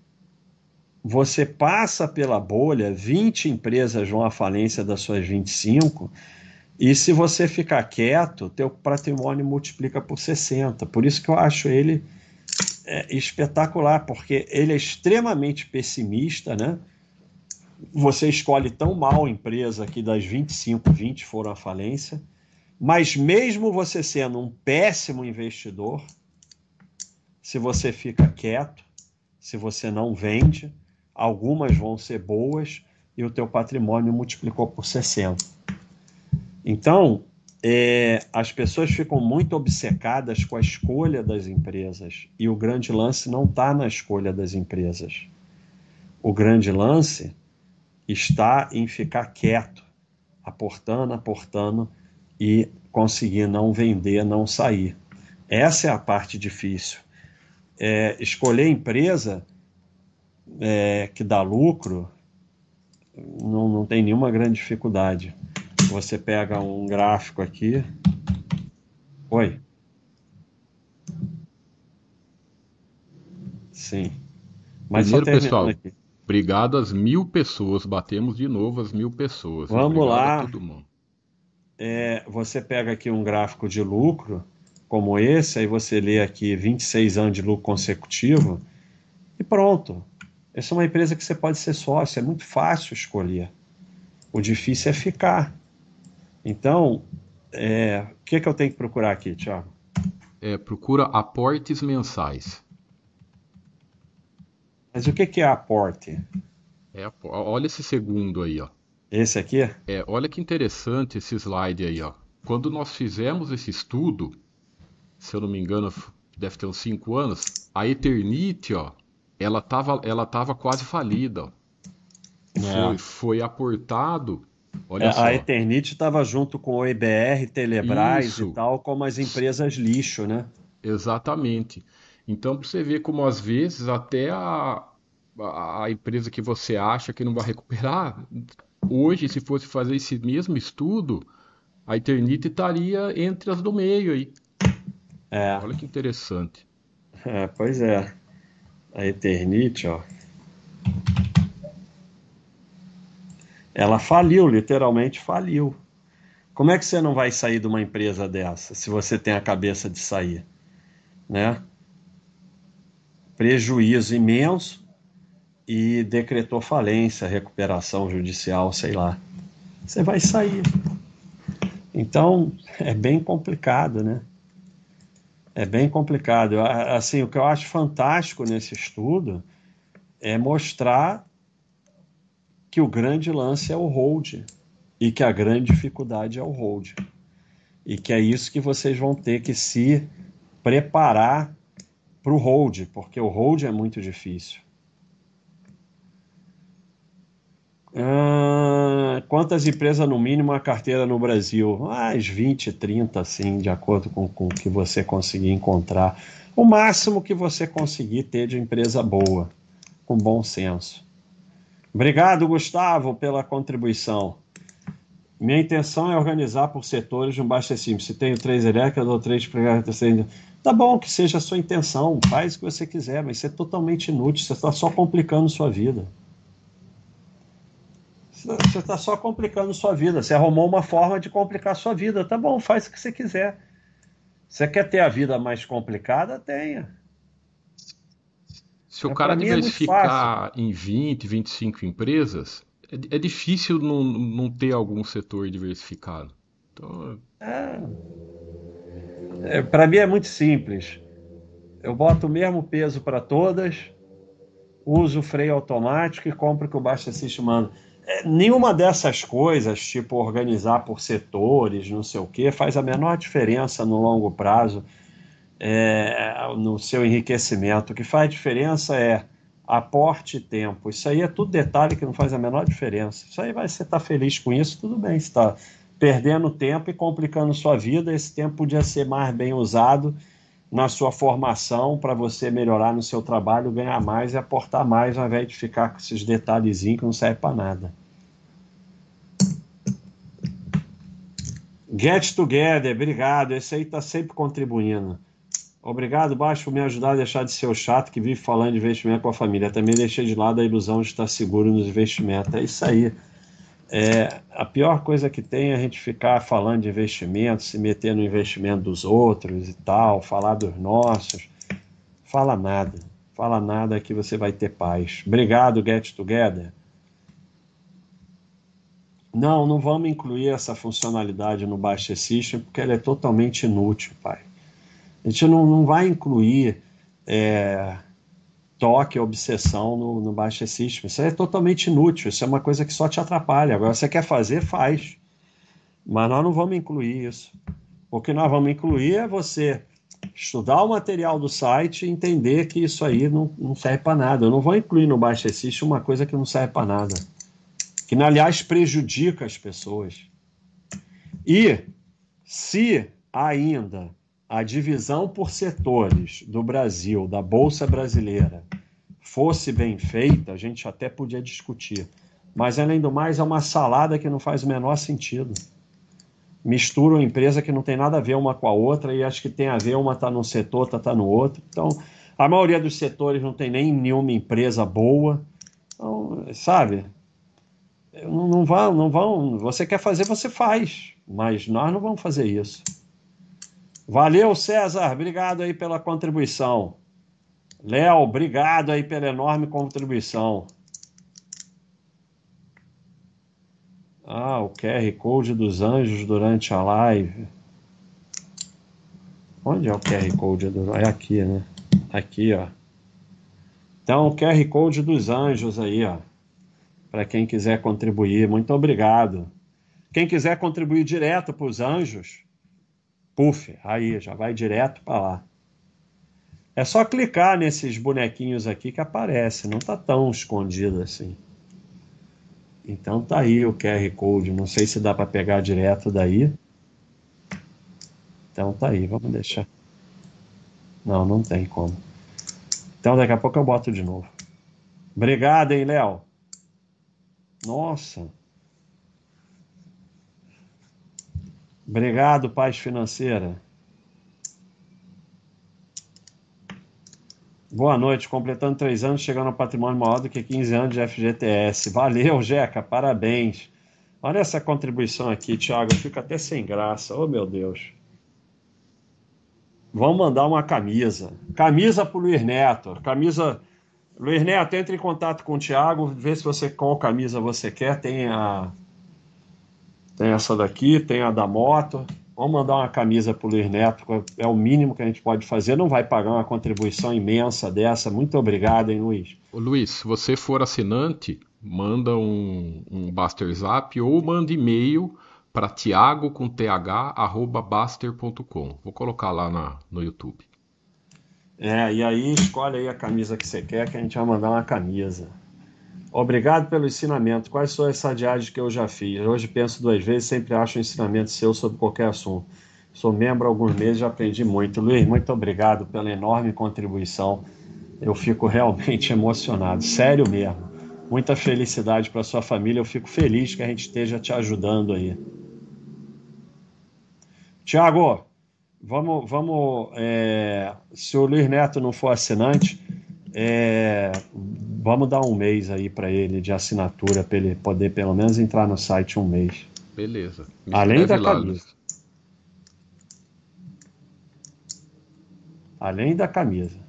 você passa pela bolha, 20 empresas vão à falência das suas 25, e se você ficar quieto, teu patrimônio multiplica por 60. Por isso que eu acho ele é, espetacular, porque ele é extremamente pessimista, né? você escolhe tão mal a empresa que das 25, 20 foram à falência, mas mesmo você sendo um péssimo investidor, se você fica quieto, se você não vende, algumas vão ser boas e o teu patrimônio multiplicou por 60. Então, é, as pessoas ficam muito obcecadas com a escolha das empresas e o grande lance não está na escolha das empresas. O grande lance está em ficar quieto, aportando, aportando e conseguir não vender, não sair. Essa é a parte difícil. É, escolher empresa é, que dá lucro não, não tem nenhuma grande dificuldade. Você pega um gráfico aqui. Oi. Sim. Mas Primeiro, pessoal, aqui. obrigado às mil pessoas. Batemos de novo as mil pessoas. Vamos obrigado lá. É, você pega aqui um gráfico de lucro como esse, aí você lê aqui 26 anos de lucro consecutivo e pronto. Essa é uma empresa que você pode ser sócio, é muito fácil escolher. O difícil é ficar. Então, é, o que, é que eu tenho que procurar aqui, Thiago? É, procura aportes mensais. Mas o que, que é aporte? É, olha esse segundo aí, ó. Esse aqui? É, olha que interessante esse slide aí, ó. Quando nós fizemos esse estudo, se eu não me engano, deve ter uns 5 anos, a Eternity, ó, ela tava, ela tava quase falida. É. Foi, foi aportado. Olha é, só. A Eternity estava junto com o EBR, Telebrás Isso. e tal, como as empresas lixo, né? Exatamente. Então, você vê como às vezes até a, a, empresa que você acha que não vai recuperar, hoje, se fosse fazer esse mesmo estudo, a Eternity estaria entre as do meio aí. É. Olha que interessante. É, pois é. A Eternity, ó. Ela faliu, literalmente faliu. Como é que você não vai sair de uma empresa dessa se você tem a cabeça de sair, né? Prejuízo imenso e decretou falência, recuperação judicial, sei lá. Você vai sair. Então, é bem complicado, né? É bem complicado. Assim, o que eu acho fantástico nesse estudo é mostrar que o grande lance é o hold e que a grande dificuldade é o hold. E que é isso que vocês vão ter que se preparar para o hold, porque o hold é muito difícil. Ah, quantas empresas no mínimo a carteira no Brasil? Mais 20, 30, assim, de acordo com, com o que você conseguir encontrar. O máximo que você conseguir ter de empresa boa, com bom senso. Obrigado, Gustavo, pela contribuição. Minha intenção é organizar por setores de um baixo simples. Se tenho três elétricas ou três pregadas, tá bom que seja a sua intenção, faz o que você quiser, mas isso é totalmente inútil, você está só complicando sua vida. Você está só complicando sua vida. Você arrumou uma forma de complicar sua vida. Tá bom, faz o que você quiser. Você quer ter a vida mais complicada? Tenha. Se o é, cara diversificar é em 20, 25 empresas, é, é difícil não, não, ter algum setor diversificado. Então... É. é para mim é muito simples. Eu boto o mesmo peso para todas, uso o freio automático e compro o que o Baixa System manda. É, nenhuma dessas coisas, tipo organizar por setores, não sei o que, faz a menor diferença no longo prazo é, no seu enriquecimento. O que faz diferença é aporte e tempo. Isso aí é tudo detalhe que não faz a menor diferença. Isso aí vai você estar tá feliz com isso, tudo bem. Está perdendo tempo e complicando sua vida. Esse tempo podia ser mais bem usado na sua formação para você melhorar no seu trabalho, ganhar mais e aportar mais, ao invés de ficar com esses detalhezinhos que não servem para nada. Get Together, obrigado. Esse aí está sempre contribuindo. Obrigado, Baixo, por me ajudar a deixar de ser o chato que vive falando de investimento com a família. Também deixei de lado a ilusão de estar seguro nos investimentos. É isso aí. É, a pior coisa que tem é a gente ficar falando de investimento, se meter no investimento dos outros e tal, falar dos nossos. Fala nada. Fala nada que você vai ter paz. Obrigado, Get Together. Não, não vamos incluir essa funcionalidade no Baixa System porque ela é totalmente inútil, pai. A gente não, não vai incluir é, toque, obsessão no, no Baixa System. Isso é totalmente inútil, isso é uma coisa que só te atrapalha. Agora, você quer fazer, faz. Mas nós não vamos incluir isso. O que nós vamos incluir é você estudar o material do site e entender que isso aí não, não serve para nada. Eu não vou incluir no Baixa Assist uma coisa que não serve para nada. Que, aliás, prejudica as pessoas. E se ainda a divisão por setores do Brasil, da Bolsa Brasileira, fosse bem feita, a gente até podia discutir. Mas, além do mais, é uma salada que não faz o menor sentido. Misturam empresa que não tem nada a ver uma com a outra e acho que tem a ver, uma está num setor, outra está no outro. Então, a maioria dos setores não tem nem nenhuma empresa boa. Então, sabe? Não, não vão, não vão. Você quer fazer, você faz. Mas nós não vamos fazer isso. Valeu, César. Obrigado aí pela contribuição. Léo, obrigado aí pela enorme contribuição. Ah, o QR Code dos anjos durante a live. Onde é o QR Code? É aqui, né? Aqui, ó. Então, o QR Code dos anjos aí, ó. Para quem quiser contribuir. Muito obrigado. Quem quiser contribuir direto para os anjos, puf, aí já vai direto para lá. É só clicar nesses bonequinhos aqui que aparece, não está tão escondido assim. Então tá aí o QR Code, não sei se dá para pegar direto daí. Então tá aí, vamos deixar. Não, não tem como. Então daqui a pouco eu boto de novo. Obrigado, hein, Léo. Nossa. Obrigado, Paz Financeira. Boa noite, completando três anos, chegando ao patrimônio maior do que 15 anos de FGTS. Valeu, Jeca, parabéns. Olha essa contribuição aqui, Thiago, eu fico até sem graça. Oh, meu Deus. Vamos mandar uma camisa. Camisa para o Luiz Neto. Camisa. Luiz Neto, entre em contato com o Thiago, vê se você qual camisa você quer. Tem a. Tem essa daqui, tem a da moto. Vamos mandar uma camisa para o Luiz Neto, é o mínimo que a gente pode fazer, não vai pagar uma contribuição imensa dessa. Muito obrigado, hein, Luiz? Ô, Luiz, se você for assinante, manda um, um Baster Zap ou manda e-mail para tiago com th, arroba baster.com. Vou colocar lá na, no YouTube. É, e aí escolhe aí a camisa que você quer, que a gente vai mandar uma camisa. Obrigado pelo ensinamento. Quais são as sadiagens que eu já fiz? Hoje penso duas vezes, sempre acho um ensinamento seu sobre qualquer assunto. Sou membro há alguns meses e aprendi muito. Luiz, muito obrigado pela enorme contribuição. Eu fico realmente (laughs) emocionado, sério mesmo. Muita felicidade para sua família. Eu fico feliz que a gente esteja te ajudando aí. Tiago, vamos, vamos. É, se o Luiz Neto não for assinante, é, vamos dar um mês aí para ele de assinatura, para ele poder pelo menos entrar no site um mês. Beleza. Me Além da lá, camisa. Além da camisa.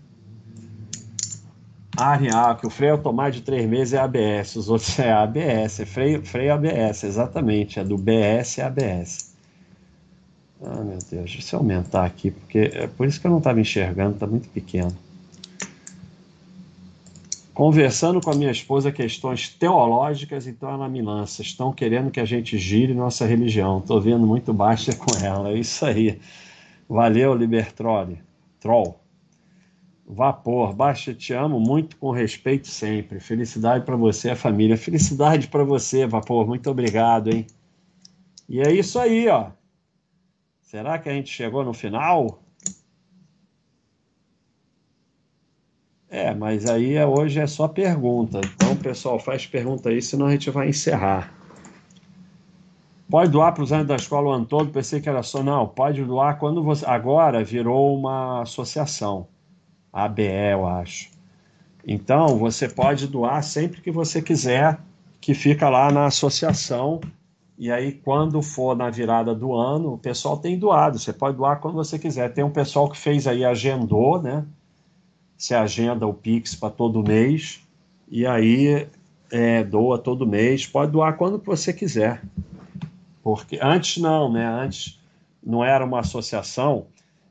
Ah, que o freio automático de três meses é ABS, os outros é ABS, é freio, freio ABS, exatamente, é do BS é ABS. Ah, meu Deus, deixa eu aumentar aqui, porque é por isso que eu não estava enxergando, está muito pequeno conversando com a minha esposa questões teológicas, então ela me lança. Estão querendo que a gente gire nossa religião. Estou vendo muito baixa com ela. É isso aí. Valeu, Libertrole. Troll. Vapor, baixa, te amo muito com respeito sempre. Felicidade para você a família. Felicidade para você, Vapor. Muito obrigado, hein? E é isso aí, ó. Será que a gente chegou no final? É, mas aí é, hoje é só pergunta. Então, pessoal, faz pergunta aí, senão a gente vai encerrar. Pode doar para os anos da escola o ano todo? Pensei que era só. Não, pode doar quando você. Agora virou uma associação. ABE, eu acho. Então, você pode doar sempre que você quiser, que fica lá na associação. E aí, quando for na virada do ano, o pessoal tem doado. Você pode doar quando você quiser. Tem um pessoal que fez aí, agendou, né? Se agenda o Pix para todo mês e aí é, doa todo mês. Pode doar quando você quiser. Porque antes não, né? Antes não era uma associação,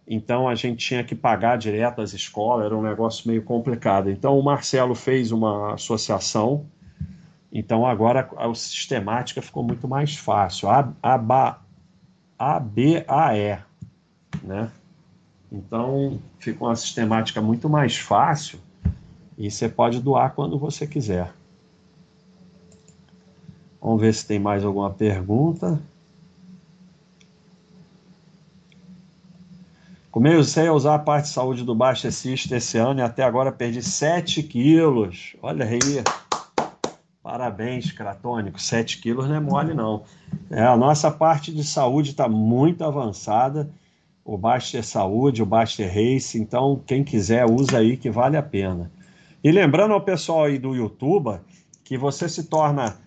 então a gente tinha que pagar direto às escolas, era um negócio meio complicado. Então o Marcelo fez uma associação, então agora a, a sistemática ficou muito mais fácil. A, a, A-B-A-E, né? Então, fica uma sistemática muito mais fácil e você pode doar quando você quiser. Vamos ver se tem mais alguma pergunta. Comecei a usar a parte de saúde do Baixa Cista esse ano e até agora perdi 7 quilos. Olha aí. Parabéns, Cratônico. 7 quilos não é mole, não. É, a nossa parte de saúde está muito avançada. O Baster Saúde, o Baster Race. Então, quem quiser, usa aí que vale a pena. E lembrando ao pessoal aí do YouTube que você se torna.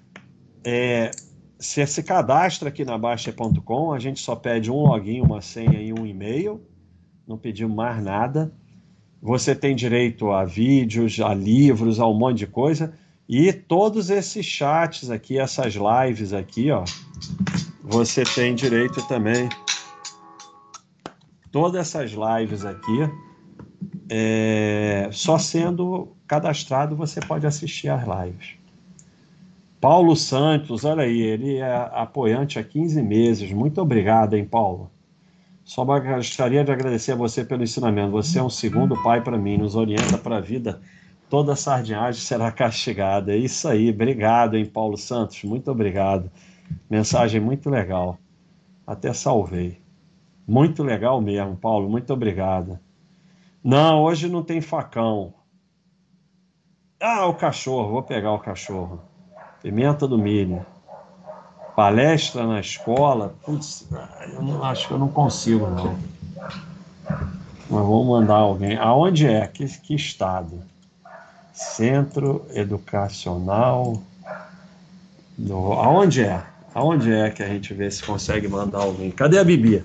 É, você se cadastra aqui na Baixa.com, a gente só pede um login, uma senha e um e-mail não pediu mais nada. Você tem direito a vídeos, a livros, a um monte de coisa. E todos esses chats aqui, essas lives aqui, ó, você tem direito também. Todas essas lives aqui, é, só sendo cadastrado você pode assistir às lives. Paulo Santos, olha aí, ele é apoiante há 15 meses. Muito obrigado, hein, Paulo? Só gostaria de agradecer a você pelo ensinamento. Você é um segundo pai para mim, nos orienta para a vida. Toda sardinhagem será castigada. É isso aí. Obrigado, hein, Paulo Santos. Muito obrigado. Mensagem muito legal. Até salvei. Muito legal mesmo, Paulo. Muito obrigado. Não, hoje não tem facão. Ah, o cachorro. Vou pegar o cachorro. Pimenta do milho palestra na escola, putz, eu não, acho que eu não consigo, não. Mas vamos mandar alguém. Aonde é? Que, que estado? Centro Educacional. Do... Aonde é? Aonde é que a gente vê se consegue mandar alguém? Cadê a Bibi?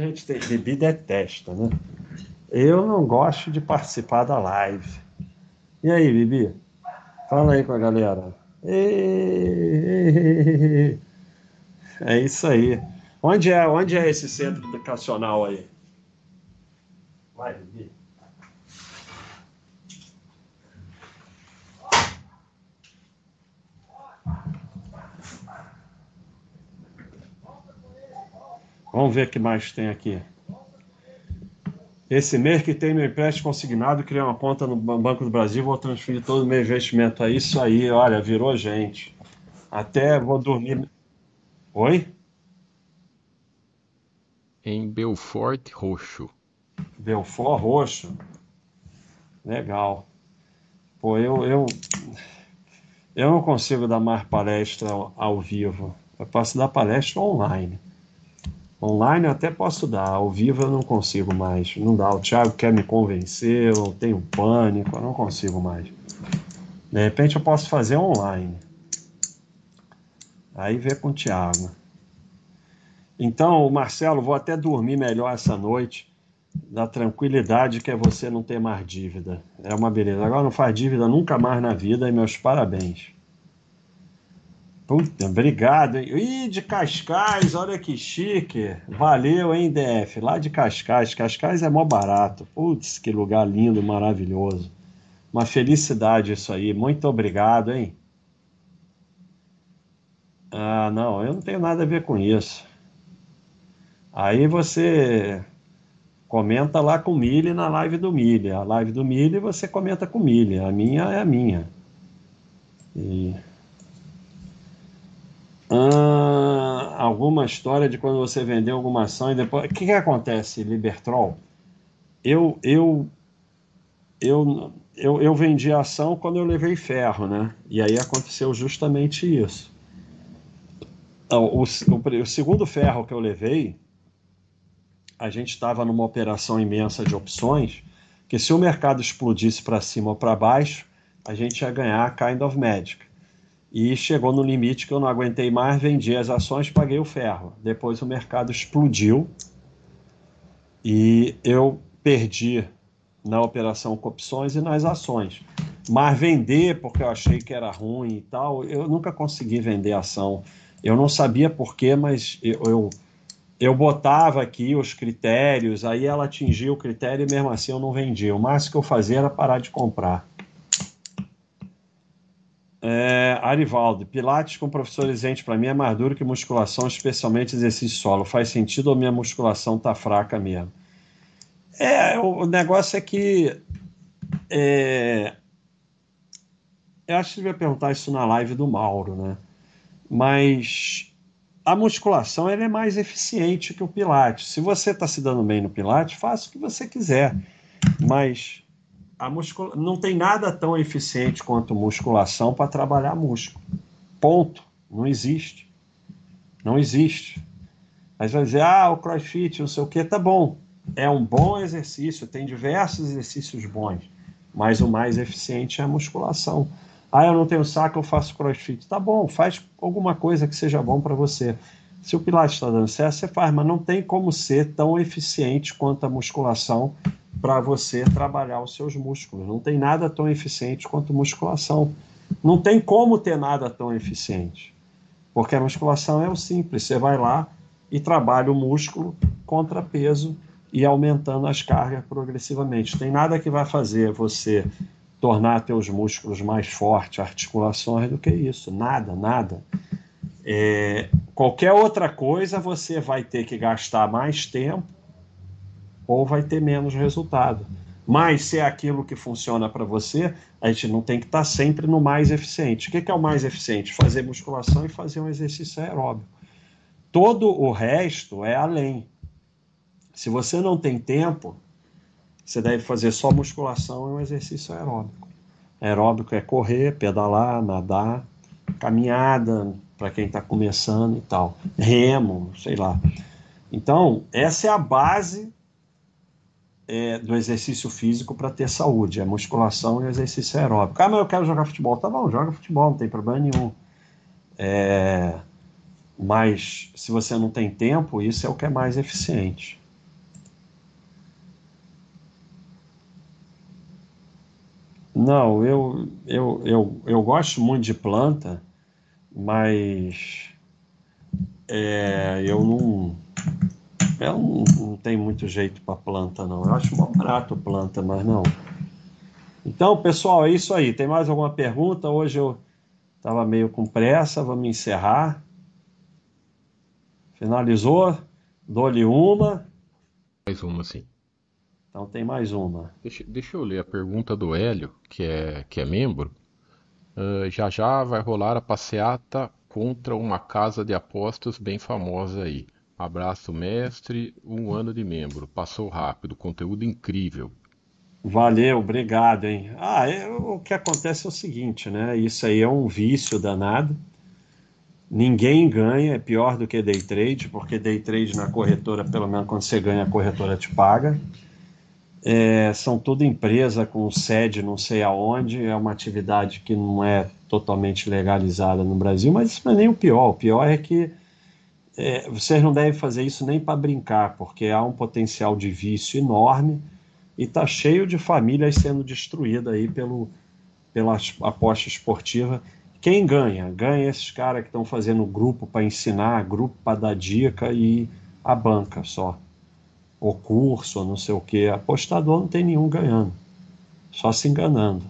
A gente tem, Bibi detesta, né? Eu não gosto de participar da live. E aí, Bibi? Fala aí com a galera. É isso aí. Onde é, onde é esse centro educacional aí? Vai, Bibi. Vamos ver o que mais tem aqui. Esse mês que tem meu empréstimo consignado, criei uma conta no Banco do Brasil, vou transferir todo o meu investimento. É isso aí, olha, virou gente. Até vou dormir. Oi? Em Belfort Roxo. Belfort Roxo? Legal. Pô, eu, eu, eu não consigo dar mais palestra ao, ao vivo. Eu posso dar palestra online. Online eu até posso dar, ao vivo eu não consigo mais. Não dá. O Thiago quer me convencer, eu tenho pânico, eu não consigo mais. De repente eu posso fazer online. Aí vê com o Thiago. Então, Marcelo, vou até dormir melhor essa noite, da tranquilidade que é você não ter mais dívida. É uma beleza. Agora não faz dívida nunca mais na vida e meus parabéns. Puta, obrigado. Hein? Ih, de Cascais, olha que chique. Valeu, hein, DF? Lá de Cascais. Cascais é mó barato. Putz, que lugar lindo, maravilhoso. Uma felicidade isso aí. Muito obrigado, hein? Ah, não, eu não tenho nada a ver com isso. Aí você comenta lá com o Mili na live do Mili. A live do Mili você comenta com o Mili. A minha é a minha. E ah, alguma história de quando você vendeu alguma ação e depois. O que, que acontece, Libertrol? Eu, eu, eu, eu, eu vendi a ação quando eu levei ferro, né? E aí aconteceu justamente isso. Então, o, o, o segundo ferro que eu levei, a gente estava numa operação imensa de opções, que se o mercado explodisse para cima ou para baixo, a gente ia ganhar a kind of magic. E chegou no limite que eu não aguentei mais, vendi as ações, paguei o ferro. Depois o mercado explodiu e eu perdi na operação com opções e nas ações. Mas vender, porque eu achei que era ruim e tal, eu nunca consegui vender ação. Eu não sabia porquê, mas eu, eu, eu botava aqui os critérios, aí ela atingia o critério e mesmo assim eu não vendia. O máximo que eu fazia era parar de comprar. É, Arivaldo, Pilates com professor isente para mim é mais duro que musculação, especialmente exercício solo. Faz sentido ou minha musculação tá fraca mesmo? É, o negócio é que. É, eu acho que devia perguntar isso na live do Mauro, né? Mas a musculação ela é mais eficiente que o Pilates. Se você está se dando bem no Pilates, faça o que você quiser. Mas a muscula... não tem nada tão eficiente quanto musculação para trabalhar músculo. Ponto. Não existe. Não existe. Aí vai dizer, ah, o crossfit, não sei o que, tá bom. É um bom exercício, tem diversos exercícios bons, mas o mais eficiente é a musculação. Ah, eu não tenho saco, eu faço crossfit. Tá bom, faz alguma coisa que seja bom para você. Se o Pilates está dando certo, você faz, mas não tem como ser tão eficiente quanto a musculação para você trabalhar os seus músculos. Não tem nada tão eficiente quanto musculação. Não tem como ter nada tão eficiente. Porque a musculação é o simples. Você vai lá e trabalha o músculo contra peso e aumentando as cargas progressivamente. Tem nada que vai fazer você tornar teus músculos mais fortes, articulações, do que isso. Nada, nada. É, qualquer outra coisa você vai ter que gastar mais tempo ou vai ter menos resultado. Mas se é aquilo que funciona para você, a gente não tem que estar tá sempre no mais eficiente. O que é o mais eficiente? Fazer musculação e fazer um exercício aeróbico. Todo o resto é além. Se você não tem tempo, você deve fazer só musculação e um exercício aeróbico. Aeróbico é correr, pedalar, nadar, caminhada para quem está começando e tal, remo, sei lá. Então, essa é a base é, do exercício físico para ter saúde, é musculação e exercício aeróbico. Ah, mas eu quero jogar futebol. Tá bom, joga futebol, não tem problema nenhum. É, mas se você não tem tempo, isso é o que é mais eficiente. Não, eu, eu, eu, eu gosto muito de planta, mas é, eu não eu não, não tem muito jeito para planta, não. Eu acho mó barato planta, mas não. Então, pessoal, é isso aí. Tem mais alguma pergunta? Hoje eu estava meio com pressa, vamos encerrar. Finalizou? Dou-lhe uma. Mais uma, sim. Então tem mais uma. Deixa, deixa eu ler a pergunta do Hélio, que é, que é membro. Uh, já já vai rolar a passeata contra uma casa de apostas bem famosa aí. Abraço, mestre. Um ano de membro. Passou rápido. Conteúdo incrível. Valeu, obrigado, hein? Ah, é, o que acontece é o seguinte, né? Isso aí é um vício danado. Ninguém ganha, é pior do que day trade, porque day trade na corretora, pelo menos quando você ganha, a corretora te paga. É, são tudo empresa com sede não sei aonde, é uma atividade que não é totalmente legalizada no Brasil, mas isso não é nem o pior. O pior é que é, vocês não devem fazer isso nem para brincar, porque há um potencial de vício enorme e está cheio de famílias sendo destruídas aí pelo, pela aposta esportiva. Quem ganha? Ganha esses caras que estão fazendo grupo para ensinar, grupo para dar dica e a banca só. O curso, ou não sei o que. Apostador não tem nenhum ganhando, só se enganando.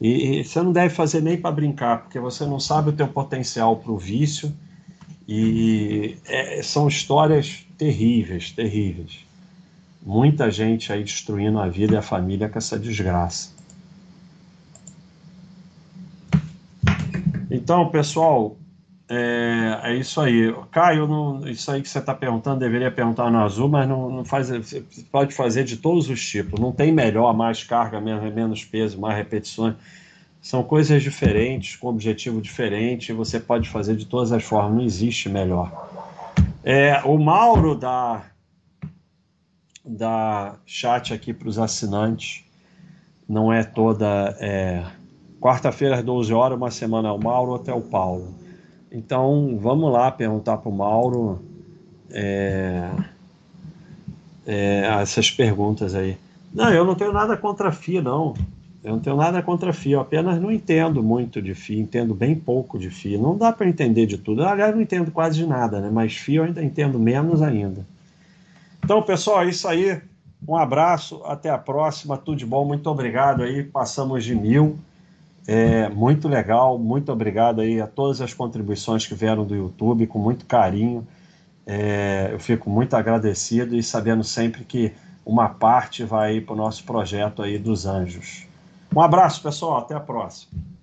E, e você não deve fazer nem para brincar, porque você não sabe o teu potencial para o vício e é, são histórias terríveis, terríveis. Muita gente aí destruindo a vida e a família com essa desgraça. Então, pessoal, é, é isso aí. Caio, não, isso aí que você está perguntando, deveria perguntar no azul, mas não, não faz. Você pode fazer de todos os tipos. Não tem melhor, mais carga, menos peso, mais repetições. São coisas diferentes, com objetivo diferente, você pode fazer de todas as formas, não existe melhor. É, o Mauro da, da chat aqui para os assinantes não é toda é, quarta-feira às 12 horas, uma semana é o Mauro, outra é o Paulo. Então, vamos lá perguntar para o Mauro é, é, essas perguntas aí. Não, eu não tenho nada contra FI, não. Eu não tenho nada contra FI, eu apenas não entendo muito de FI, entendo bem pouco de FI. Não dá para entender de tudo. Aliás, não entendo quase de nada, né? Mas FI eu ainda entendo menos ainda. Então, pessoal, é isso aí. Um abraço, até a próxima. Tudo de bom, muito obrigado aí. Passamos de mil. É, muito legal, muito obrigado aí a todas as contribuições que vieram do YouTube, com muito carinho. É, eu fico muito agradecido e sabendo sempre que uma parte vai para o nosso projeto aí dos anjos. Um abraço, pessoal. Até a próxima.